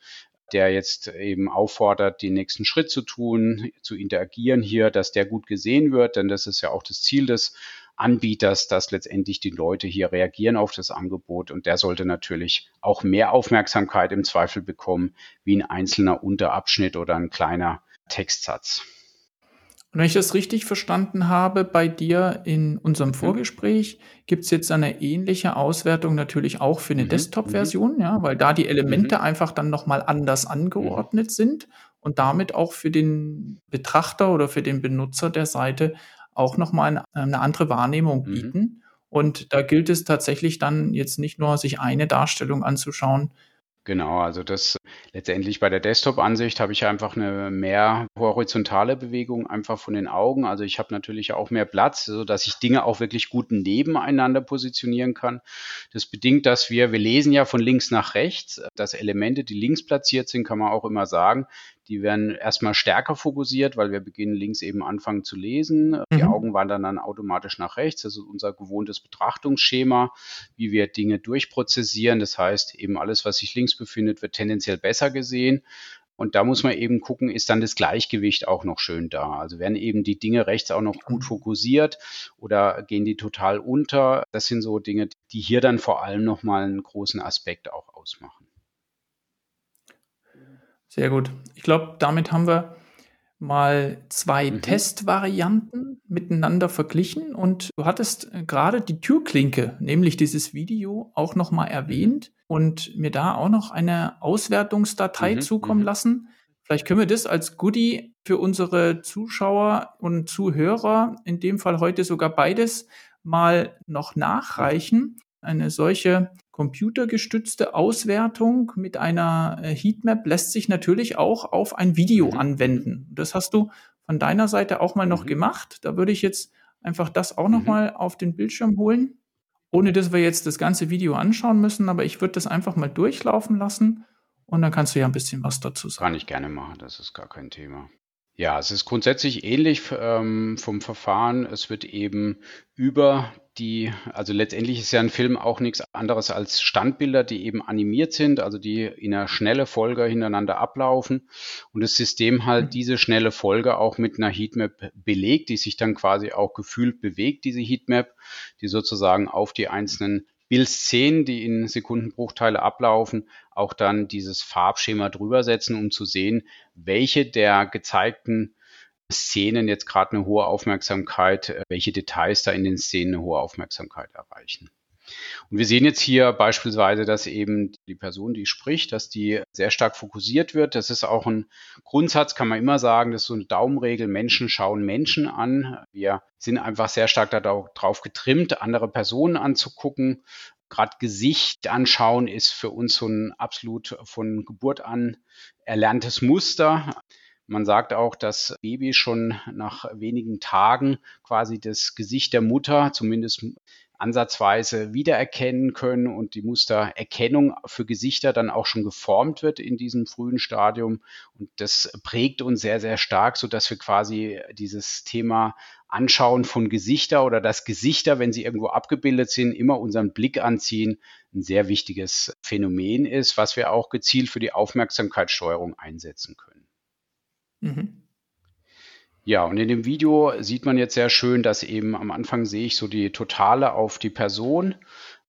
der jetzt eben auffordert, den nächsten Schritt zu tun, zu interagieren hier, dass der gut gesehen wird, denn das ist ja auch das Ziel des Anbieters, dass letztendlich die Leute hier reagieren auf das Angebot und der sollte natürlich auch mehr Aufmerksamkeit im Zweifel bekommen, wie ein einzelner Unterabschnitt oder ein kleiner Textsatz. Und wenn ich das richtig verstanden habe, bei dir in unserem mhm. Vorgespräch gibt es jetzt eine ähnliche Auswertung natürlich auch für eine mhm. Desktop-Version, ja, weil da die Elemente mhm. einfach dann nochmal anders angeordnet mhm. sind und damit auch für den Betrachter oder für den Benutzer der Seite auch nochmal eine, eine andere Wahrnehmung mhm. bieten. Und da gilt es tatsächlich dann jetzt nicht nur, sich eine Darstellung anzuschauen, Genau, also das letztendlich bei der Desktop-Ansicht habe ich einfach eine mehr horizontale Bewegung einfach von den Augen. Also ich habe natürlich auch mehr Platz, so dass ich Dinge auch wirklich gut nebeneinander positionieren kann. Das bedingt, dass wir, wir lesen ja von links nach rechts, dass Elemente, die links platziert sind, kann man auch immer sagen, die werden erstmal stärker fokussiert, weil wir beginnen links eben anfangen zu lesen. Die mhm. Augen wandern dann automatisch nach rechts. Das ist unser gewohntes Betrachtungsschema, wie wir Dinge durchprozessieren. Das heißt, eben alles, was sich links befindet, wird tendenziell besser gesehen. Und da muss man eben gucken, ist dann das Gleichgewicht auch noch schön da? Also werden eben die Dinge rechts auch noch gut fokussiert oder gehen die total unter? Das sind so Dinge, die hier dann vor allem nochmal einen großen Aspekt auch ausmachen. Sehr gut. Ich glaube, damit haben wir mal zwei mhm. Testvarianten miteinander verglichen und du hattest äh, gerade die Türklinke, nämlich dieses Video, auch nochmal erwähnt und mir da auch noch eine Auswertungsdatei mhm. zukommen mhm. lassen. Vielleicht können wir das als Goodie für unsere Zuschauer und Zuhörer, in dem Fall heute sogar beides, mal noch nachreichen. Eine solche computergestützte Auswertung mit einer äh, Heatmap lässt sich natürlich auch auf ein Video mhm. anwenden. Das hast du von deiner Seite auch mal noch mhm. gemacht. Da würde ich jetzt einfach das auch mhm. noch mal auf den Bildschirm holen, ohne dass wir jetzt das ganze Video anschauen müssen, aber ich würde das einfach mal durchlaufen lassen und dann kannst du ja ein bisschen was dazu sagen. Kann ich gerne machen, das ist gar kein Thema. Ja, es ist grundsätzlich ähnlich ähm, vom Verfahren. Es wird eben über die, also letztendlich ist ja ein Film auch nichts anderes als Standbilder, die eben animiert sind, also die in einer schnelle Folge hintereinander ablaufen und das System halt mhm. diese schnelle Folge auch mit einer Heatmap belegt, die sich dann quasi auch gefühlt bewegt, diese Heatmap, die sozusagen auf die einzelnen Bildszenen, die in Sekundenbruchteile ablaufen, auch dann dieses Farbschema drüber setzen, um zu sehen, welche der gezeigten Szenen jetzt gerade eine hohe Aufmerksamkeit, äh, welche Details da in den Szenen eine hohe Aufmerksamkeit erreichen. Und wir sehen jetzt hier beispielsweise, dass eben die Person, die spricht, dass die sehr stark fokussiert wird. Das ist auch ein Grundsatz, kann man immer sagen, das ist so eine Daumenregel. Menschen schauen Menschen an. Wir sind einfach sehr stark darauf getrimmt, andere Personen anzugucken. Gerade Gesicht anschauen ist für uns so ein absolut von Geburt an erlerntes Muster. Man sagt auch, dass Babys schon nach wenigen Tagen quasi das Gesicht der Mutter, zumindest ansatzweise wiedererkennen können und die Mustererkennung für Gesichter dann auch schon geformt wird in diesem frühen Stadium. Und das prägt uns sehr, sehr stark, so dass wir quasi dieses Thema Anschauen von Gesichter oder das Gesichter, wenn sie irgendwo abgebildet sind, immer unseren Blick anziehen, ein sehr wichtiges Phänomen ist, was wir auch gezielt für die Aufmerksamkeitssteuerung einsetzen können. Mhm. Ja, und in dem Video sieht man jetzt sehr schön, dass eben am Anfang sehe ich so die Totale auf die Person,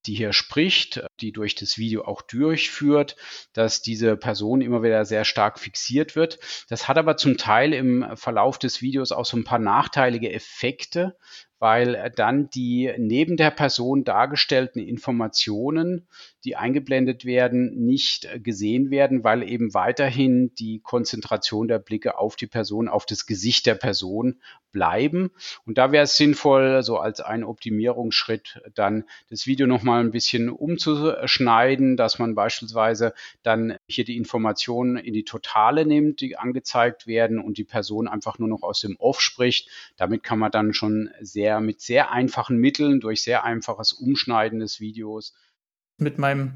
die hier spricht, die durch das Video auch durchführt, dass diese Person immer wieder sehr stark fixiert wird. Das hat aber zum Teil im Verlauf des Videos auch so ein paar nachteilige Effekte, weil dann die neben der Person dargestellten Informationen, die eingeblendet werden, nicht gesehen werden, weil eben weiterhin die Konzentration der Blicke auf die Person, auf das Gesicht der Person bleiben. Und da wäre es sinnvoll, so als ein Optimierungsschritt dann das Video nochmal ein bisschen umzuschneiden, dass man beispielsweise dann hier die Informationen in die Totale nimmt, die angezeigt werden und die Person einfach nur noch aus dem Off spricht. Damit kann man dann schon sehr mit sehr einfachen Mitteln durch sehr einfaches Umschneiden des Videos mit meinem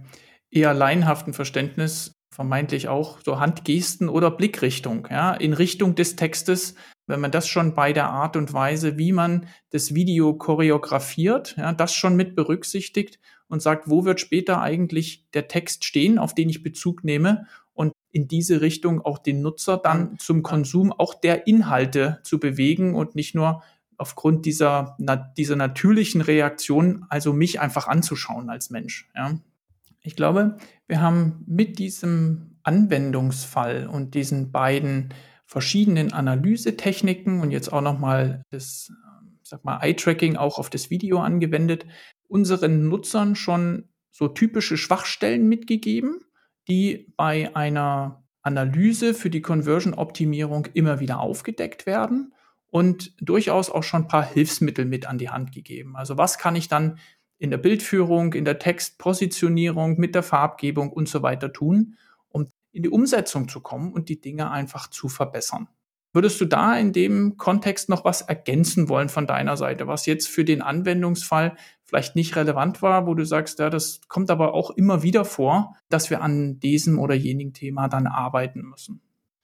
eher laienhaften Verständnis vermeintlich auch so Handgesten oder Blickrichtung, ja, in Richtung des Textes, wenn man das schon bei der Art und Weise, wie man das Video choreografiert, ja, das schon mit berücksichtigt und sagt, wo wird später eigentlich der Text stehen, auf den ich Bezug nehme und in diese Richtung auch den Nutzer dann zum Konsum auch der Inhalte zu bewegen und nicht nur aufgrund dieser, dieser natürlichen Reaktion, also mich einfach anzuschauen als Mensch. Ja. Ich glaube, wir haben mit diesem Anwendungsfall und diesen beiden verschiedenen Analysetechniken und jetzt auch nochmal das, sag mal, Eye-Tracking auch auf das Video angewendet, unseren Nutzern schon so typische Schwachstellen mitgegeben, die bei einer Analyse für die Conversion-Optimierung immer wieder aufgedeckt werden und durchaus auch schon ein paar Hilfsmittel mit an die Hand gegeben. Also was kann ich dann in der Bildführung, in der Textpositionierung, mit der Farbgebung und so weiter tun, in die Umsetzung zu kommen und die Dinge einfach zu verbessern. Würdest du da in dem Kontext noch was ergänzen wollen von deiner Seite, was jetzt für den Anwendungsfall vielleicht nicht relevant war, wo du sagst, ja, das kommt aber auch immer wieder vor, dass wir an diesem oder jenem Thema dann arbeiten müssen?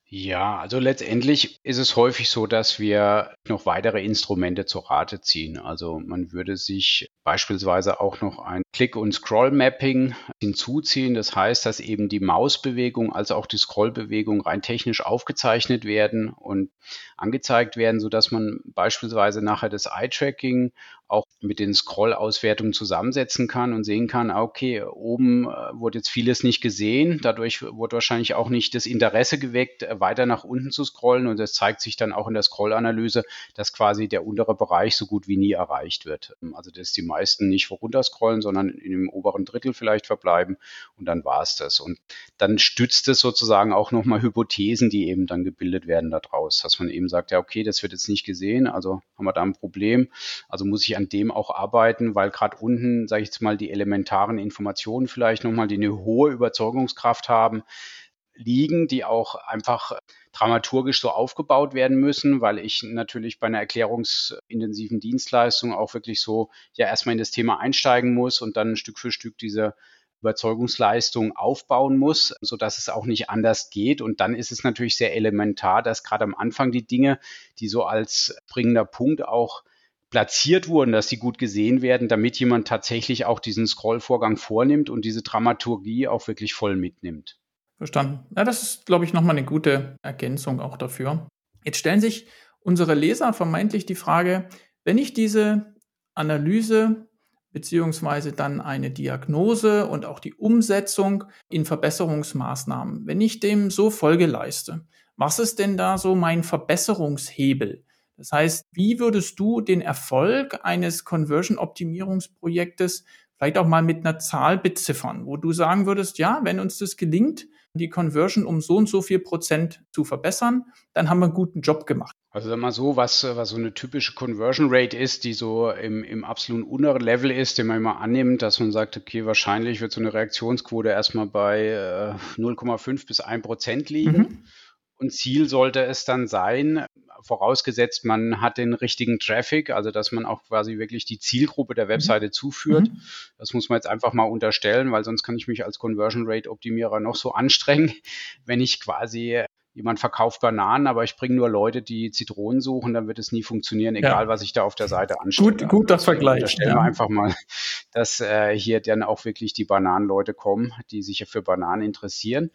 Ja, also letztendlich ist es häufig so, dass wir noch weitere Instrumente zur Rate ziehen. Also man würde sich beispielsweise auch noch ein Click- und Scroll-Mapping hinzuziehen. Das heißt, dass eben die Mausbewegung als auch die Scrollbewegung rein technisch aufgezeichnet werden und angezeigt werden, sodass man beispielsweise nachher das Eye-Tracking auch mit den Scroll-Auswertungen zusammensetzen kann und sehen kann, ah, okay, oben äh, wurde jetzt vieles nicht gesehen, dadurch wurde wahrscheinlich auch nicht das Interesse geweckt, äh, weiter nach unten zu scrollen und das zeigt sich dann auch in der Scroll-Analyse, dass quasi der untere Bereich so gut wie nie erreicht wird. Also dass die meisten nicht runterscrollen, sondern in dem oberen Drittel vielleicht verbleiben und dann war es das. Und dann stützt es sozusagen auch nochmal Hypothesen, die eben dann gebildet werden daraus, dass man eben sagt, ja, okay, das wird jetzt nicht gesehen, also haben wir da ein Problem, also muss ich an dem auch arbeiten, weil gerade unten, sage ich jetzt mal, die elementaren Informationen vielleicht nochmal, die eine hohe Überzeugungskraft haben, liegen, die auch einfach dramaturgisch so aufgebaut werden müssen, weil ich natürlich bei einer erklärungsintensiven Dienstleistung auch wirklich so ja erstmal in das Thema einsteigen muss und dann Stück für Stück diese Überzeugungsleistung aufbauen muss, so dass es auch nicht anders geht. Und dann ist es natürlich sehr elementar, dass gerade am Anfang die Dinge, die so als bringender Punkt auch platziert wurden, dass sie gut gesehen werden, damit jemand tatsächlich auch diesen Scrollvorgang vornimmt und diese Dramaturgie auch wirklich voll mitnimmt. Verstanden. Ja, das ist, glaube ich, nochmal eine gute Ergänzung auch dafür. Jetzt stellen sich unsere Leser vermeintlich die Frage, wenn ich diese Analyse beziehungsweise dann eine Diagnose und auch die Umsetzung in Verbesserungsmaßnahmen, wenn ich dem so Folge leiste, was ist denn da so mein Verbesserungshebel? Das heißt, wie würdest du den Erfolg eines Conversion-Optimierungsprojektes vielleicht auch mal mit einer Zahl beziffern, wo du sagen würdest, ja, wenn uns das gelingt, die Conversion um so und so viel Prozent zu verbessern, dann haben wir einen guten Job gemacht. Also sag mal so, was, was so eine typische Conversion Rate ist, die so im, im absoluten unteren Level ist, den man immer annimmt, dass man sagt, okay, wahrscheinlich wird so eine Reaktionsquote erstmal bei äh, 0,5 bis 1 Prozent liegen. Mhm. Und Ziel sollte es dann sein, vorausgesetzt, man hat den richtigen Traffic, also dass man auch quasi wirklich die Zielgruppe der mhm. Webseite mhm. zuführt. Das muss man jetzt einfach mal unterstellen, weil sonst kann ich mich als Conversion Rate Optimierer noch so anstrengen, wenn ich quasi jemand verkauft Bananen, aber ich bringe nur Leute, die Zitronen suchen, dann wird es nie funktionieren, egal ja. was ich da auf der Seite anstelle. Gut, gut das Vergleich. Stellen ja. wir einfach mal, dass äh, hier dann auch wirklich die Bananenleute kommen, die sich für Bananen interessieren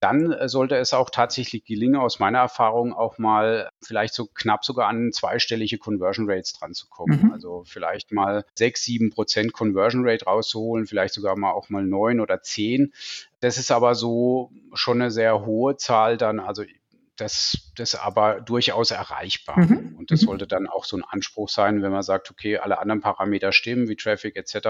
dann äh, sollte es auch tatsächlich gelingen, aus meiner Erfahrung auch mal vielleicht so knapp sogar an zweistellige Conversion Rates dran zu kommen. Mhm. Also vielleicht mal sechs, sieben Prozent Conversion Rate rauszuholen, vielleicht sogar mal auch mal neun oder zehn. Das ist aber so schon eine sehr hohe Zahl dann. Also das, das aber durchaus erreichbar. Mhm. Und das mhm. sollte dann auch so ein Anspruch sein, wenn man sagt, okay, alle anderen Parameter stimmen, wie Traffic etc.,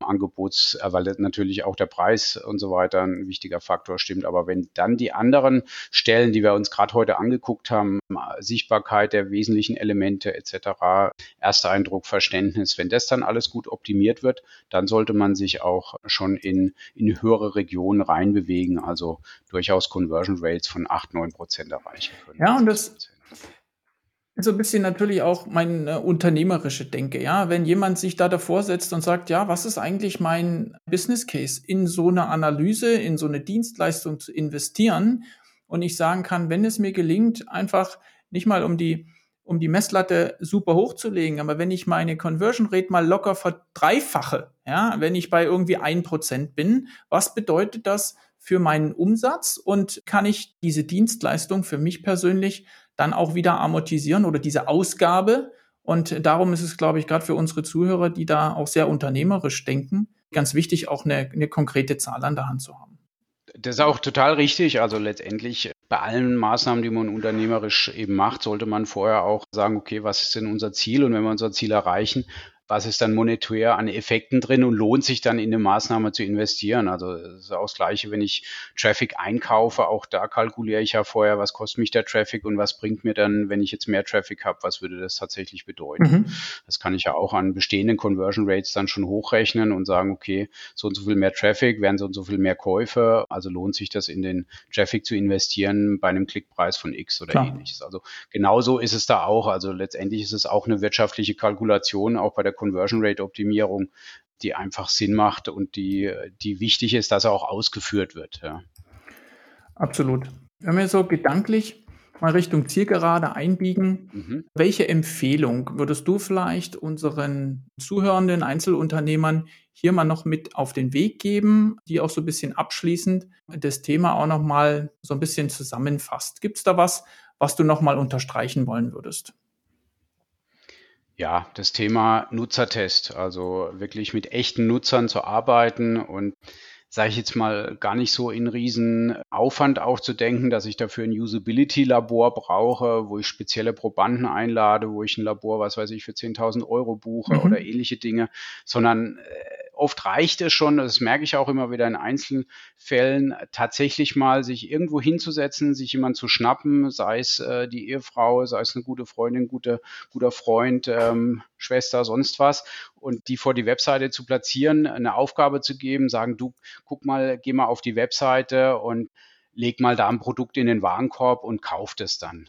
Angebots, weil natürlich auch der Preis und so weiter ein wichtiger Faktor stimmt. Aber wenn dann die anderen Stellen, die wir uns gerade heute angeguckt haben, Sichtbarkeit der wesentlichen Elemente etc., erster Eindruck, Verständnis, wenn das dann alles gut optimiert wird, dann sollte man sich auch schon in, in höhere Regionen reinbewegen, also durchaus Conversion Rates von 8, 9 Prozent Prozent erreichen können. Ja, und das ist so ein bisschen natürlich auch meine unternehmerische Denke. Ja, wenn jemand sich da davor setzt und sagt, ja, was ist eigentlich mein Business Case, in so eine Analyse, in so eine Dienstleistung zu investieren und ich sagen kann, wenn es mir gelingt, einfach nicht mal um die um die Messlatte super hochzulegen, aber wenn ich meine Conversion Rate mal locker verdreifache, ja, wenn ich bei irgendwie ein Prozent bin, was bedeutet das für meinen Umsatz und kann ich diese Dienstleistung für mich persönlich dann auch wieder amortisieren oder diese Ausgabe. Und darum ist es, glaube ich, gerade für unsere Zuhörer, die da auch sehr unternehmerisch denken, ganz wichtig, auch eine, eine konkrete Zahl an der Hand zu haben. Das ist auch total richtig. Also letztendlich bei allen Maßnahmen, die man unternehmerisch eben macht, sollte man vorher auch sagen, okay, was ist denn unser Ziel? Und wenn wir unser Ziel erreichen, was ist dann monetär an Effekten drin und lohnt sich dann in eine Maßnahme zu investieren. Also das ist auch das Gleiche, wenn ich Traffic einkaufe, auch da kalkuliere ich ja vorher, was kostet mich der Traffic und was bringt mir dann, wenn ich jetzt mehr Traffic habe, was würde das tatsächlich bedeuten. Mhm. Das kann ich ja auch an bestehenden Conversion Rates dann schon hochrechnen und sagen, okay, so und so viel mehr Traffic, werden so und so viel mehr Käufe, also lohnt sich das in den Traffic zu investieren bei einem Klickpreis von X oder Klar. ähnliches. Also genauso ist es da auch. Also letztendlich ist es auch eine wirtschaftliche Kalkulation, auch bei der Conversion Rate Optimierung, die einfach Sinn macht und die, die wichtig ist, dass er auch ausgeführt wird. Ja. Absolut. Wenn wir so gedanklich mal Richtung Zielgerade einbiegen, mhm. welche Empfehlung würdest du vielleicht unseren zuhörenden Einzelunternehmern hier mal noch mit auf den Weg geben, die auch so ein bisschen abschließend das Thema auch noch mal so ein bisschen zusammenfasst? Gibt es da was, was du noch mal unterstreichen wollen würdest? Ja, das Thema Nutzertest, also wirklich mit echten Nutzern zu arbeiten und sage ich jetzt mal, gar nicht so in riesen Aufwand auch zu denken, dass ich dafür ein Usability-Labor brauche, wo ich spezielle Probanden einlade, wo ich ein Labor, was weiß ich, für 10.000 Euro buche mhm. oder ähnliche Dinge, sondern äh, oft reicht es schon, das merke ich auch immer wieder in Einzelfällen, tatsächlich mal sich irgendwo hinzusetzen, sich jemand zu schnappen, sei es äh, die Ehefrau, sei es eine gute Freundin, gute, guter Freund, ähm, Schwester, sonst was, und die vor die Webseite zu platzieren, eine Aufgabe zu geben, sagen, du, guck mal, geh mal auf die Webseite und leg mal da ein Produkt in den Warenkorb und kauft es dann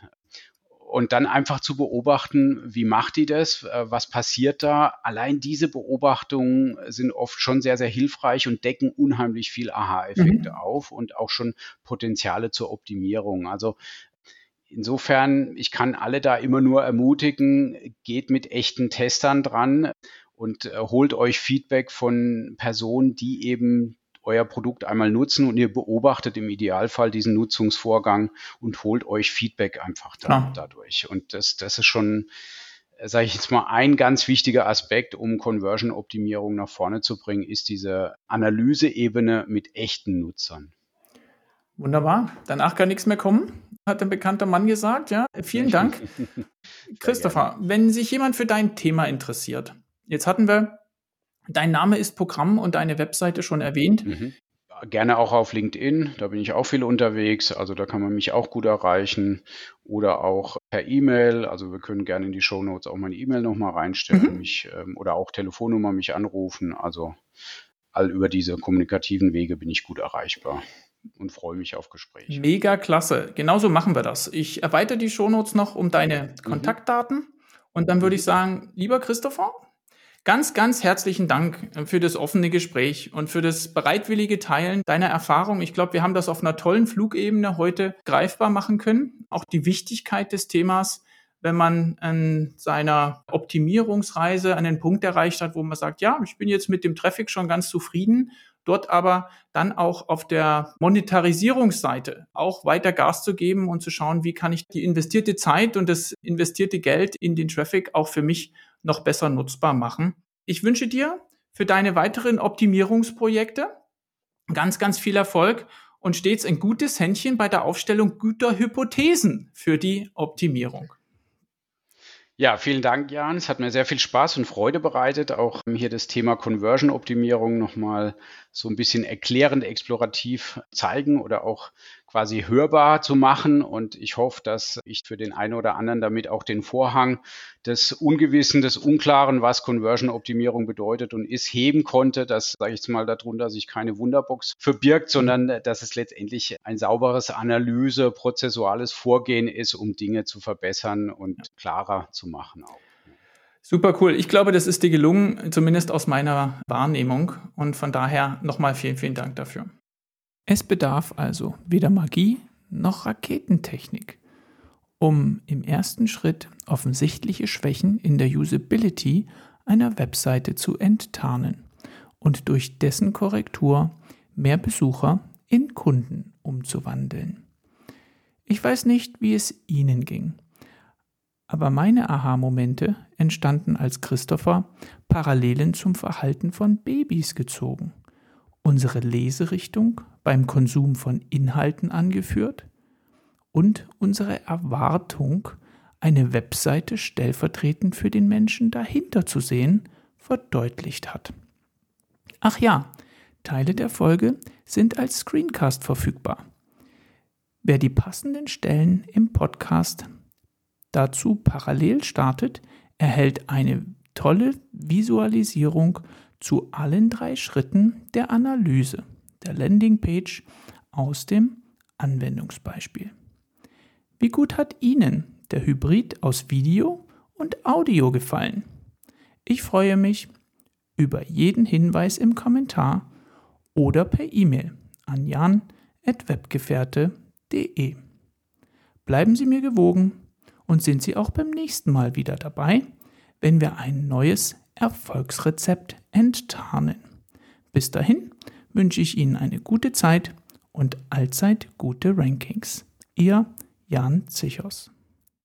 und dann einfach zu beobachten, wie macht die das, äh, was passiert da. Allein diese Beobachtungen sind oft schon sehr, sehr hilfreich und decken unheimlich viel Aha-Effekte mhm. auf und auch schon Potenziale zur Optimierung. Also insofern, ich kann alle da immer nur ermutigen, geht mit echten Testern dran und äh, holt euch Feedback von Personen, die eben euer Produkt einmal nutzen und ihr beobachtet im Idealfall diesen Nutzungsvorgang und holt euch Feedback einfach da, dadurch. Und das, das ist schon, sage ich jetzt mal, ein ganz wichtiger Aspekt, um Conversion-Optimierung nach vorne zu bringen, ist diese Analyseebene mit echten Nutzern. Wunderbar. Danach kann nichts mehr kommen, hat ein bekannter Mann gesagt. Ja, vielen Dank. Christopher, wenn sich jemand für dein Thema interessiert, jetzt hatten wir Dein Name ist Programm und deine Webseite schon erwähnt. Mhm. Gerne auch auf LinkedIn, da bin ich auch viel unterwegs, also da kann man mich auch gut erreichen oder auch per E-Mail, also wir können gerne in die Show Notes auch meine E-Mail nochmal reinstellen mhm. mich, ähm, oder auch Telefonnummer mich anrufen, also all über diese kommunikativen Wege bin ich gut erreichbar und freue mich auf Gespräche. Mega klasse, genauso machen wir das. Ich erweitere die Show Notes noch um deine mhm. Kontaktdaten und dann würde ich sagen, lieber Christopher, Ganz, ganz herzlichen Dank für das offene Gespräch und für das bereitwillige Teilen deiner Erfahrung. Ich glaube, wir haben das auf einer tollen Flugebene heute greifbar machen können. Auch die Wichtigkeit des Themas, wenn man an seiner Optimierungsreise den Punkt erreicht hat, wo man sagt, ja, ich bin jetzt mit dem Traffic schon ganz zufrieden, dort aber dann auch auf der Monetarisierungsseite auch weiter Gas zu geben und zu schauen, wie kann ich die investierte Zeit und das investierte Geld in den Traffic auch für mich noch besser nutzbar machen. Ich wünsche dir für deine weiteren Optimierungsprojekte ganz, ganz viel Erfolg und stets ein gutes Händchen bei der Aufstellung guter Hypothesen für die Optimierung. Ja, vielen Dank, Jan. Es hat mir sehr viel Spaß und Freude bereitet, auch hier das Thema Conversion-Optimierung nochmal so ein bisschen erklärend, explorativ zeigen oder auch quasi hörbar zu machen. Und ich hoffe, dass ich für den einen oder anderen damit auch den Vorhang des Ungewissen, des Unklaren, was Conversion-Optimierung bedeutet und ist, heben konnte. Das sage ich jetzt mal darunter, sich keine Wunderbox verbirgt, sondern dass es letztendlich ein sauberes Analyse, prozessuales Vorgehen ist, um Dinge zu verbessern und klarer zu machen auch. Super cool. Ich glaube, das ist dir gelungen, zumindest aus meiner Wahrnehmung. Und von daher nochmal vielen, vielen Dank dafür. Es bedarf also weder Magie noch Raketentechnik, um im ersten Schritt offensichtliche Schwächen in der Usability einer Webseite zu enttarnen und durch dessen Korrektur mehr Besucher in Kunden umzuwandeln. Ich weiß nicht, wie es Ihnen ging, aber meine Aha-Momente entstanden, als Christopher Parallelen zum Verhalten von Babys gezogen, unsere Leserichtung beim Konsum von Inhalten angeführt und unsere Erwartung, eine Webseite stellvertretend für den Menschen dahinter zu sehen, verdeutlicht hat. Ach ja, Teile der Folge sind als Screencast verfügbar. Wer die passenden Stellen im Podcast dazu parallel startet, erhält eine tolle Visualisierung zu allen drei Schritten der Analyse der Landingpage aus dem Anwendungsbeispiel. Wie gut hat Ihnen der Hybrid aus Video und Audio gefallen? Ich freue mich über jeden Hinweis im Kommentar oder per E-Mail an jan.webgefährte.de. Bleiben Sie mir gewogen und sind Sie auch beim nächsten Mal wieder dabei, wenn wir ein neues Erfolgsrezept enttarnen. Bis dahin wünsche ich Ihnen eine gute Zeit und allzeit gute Rankings. Ihr Jan Zichos.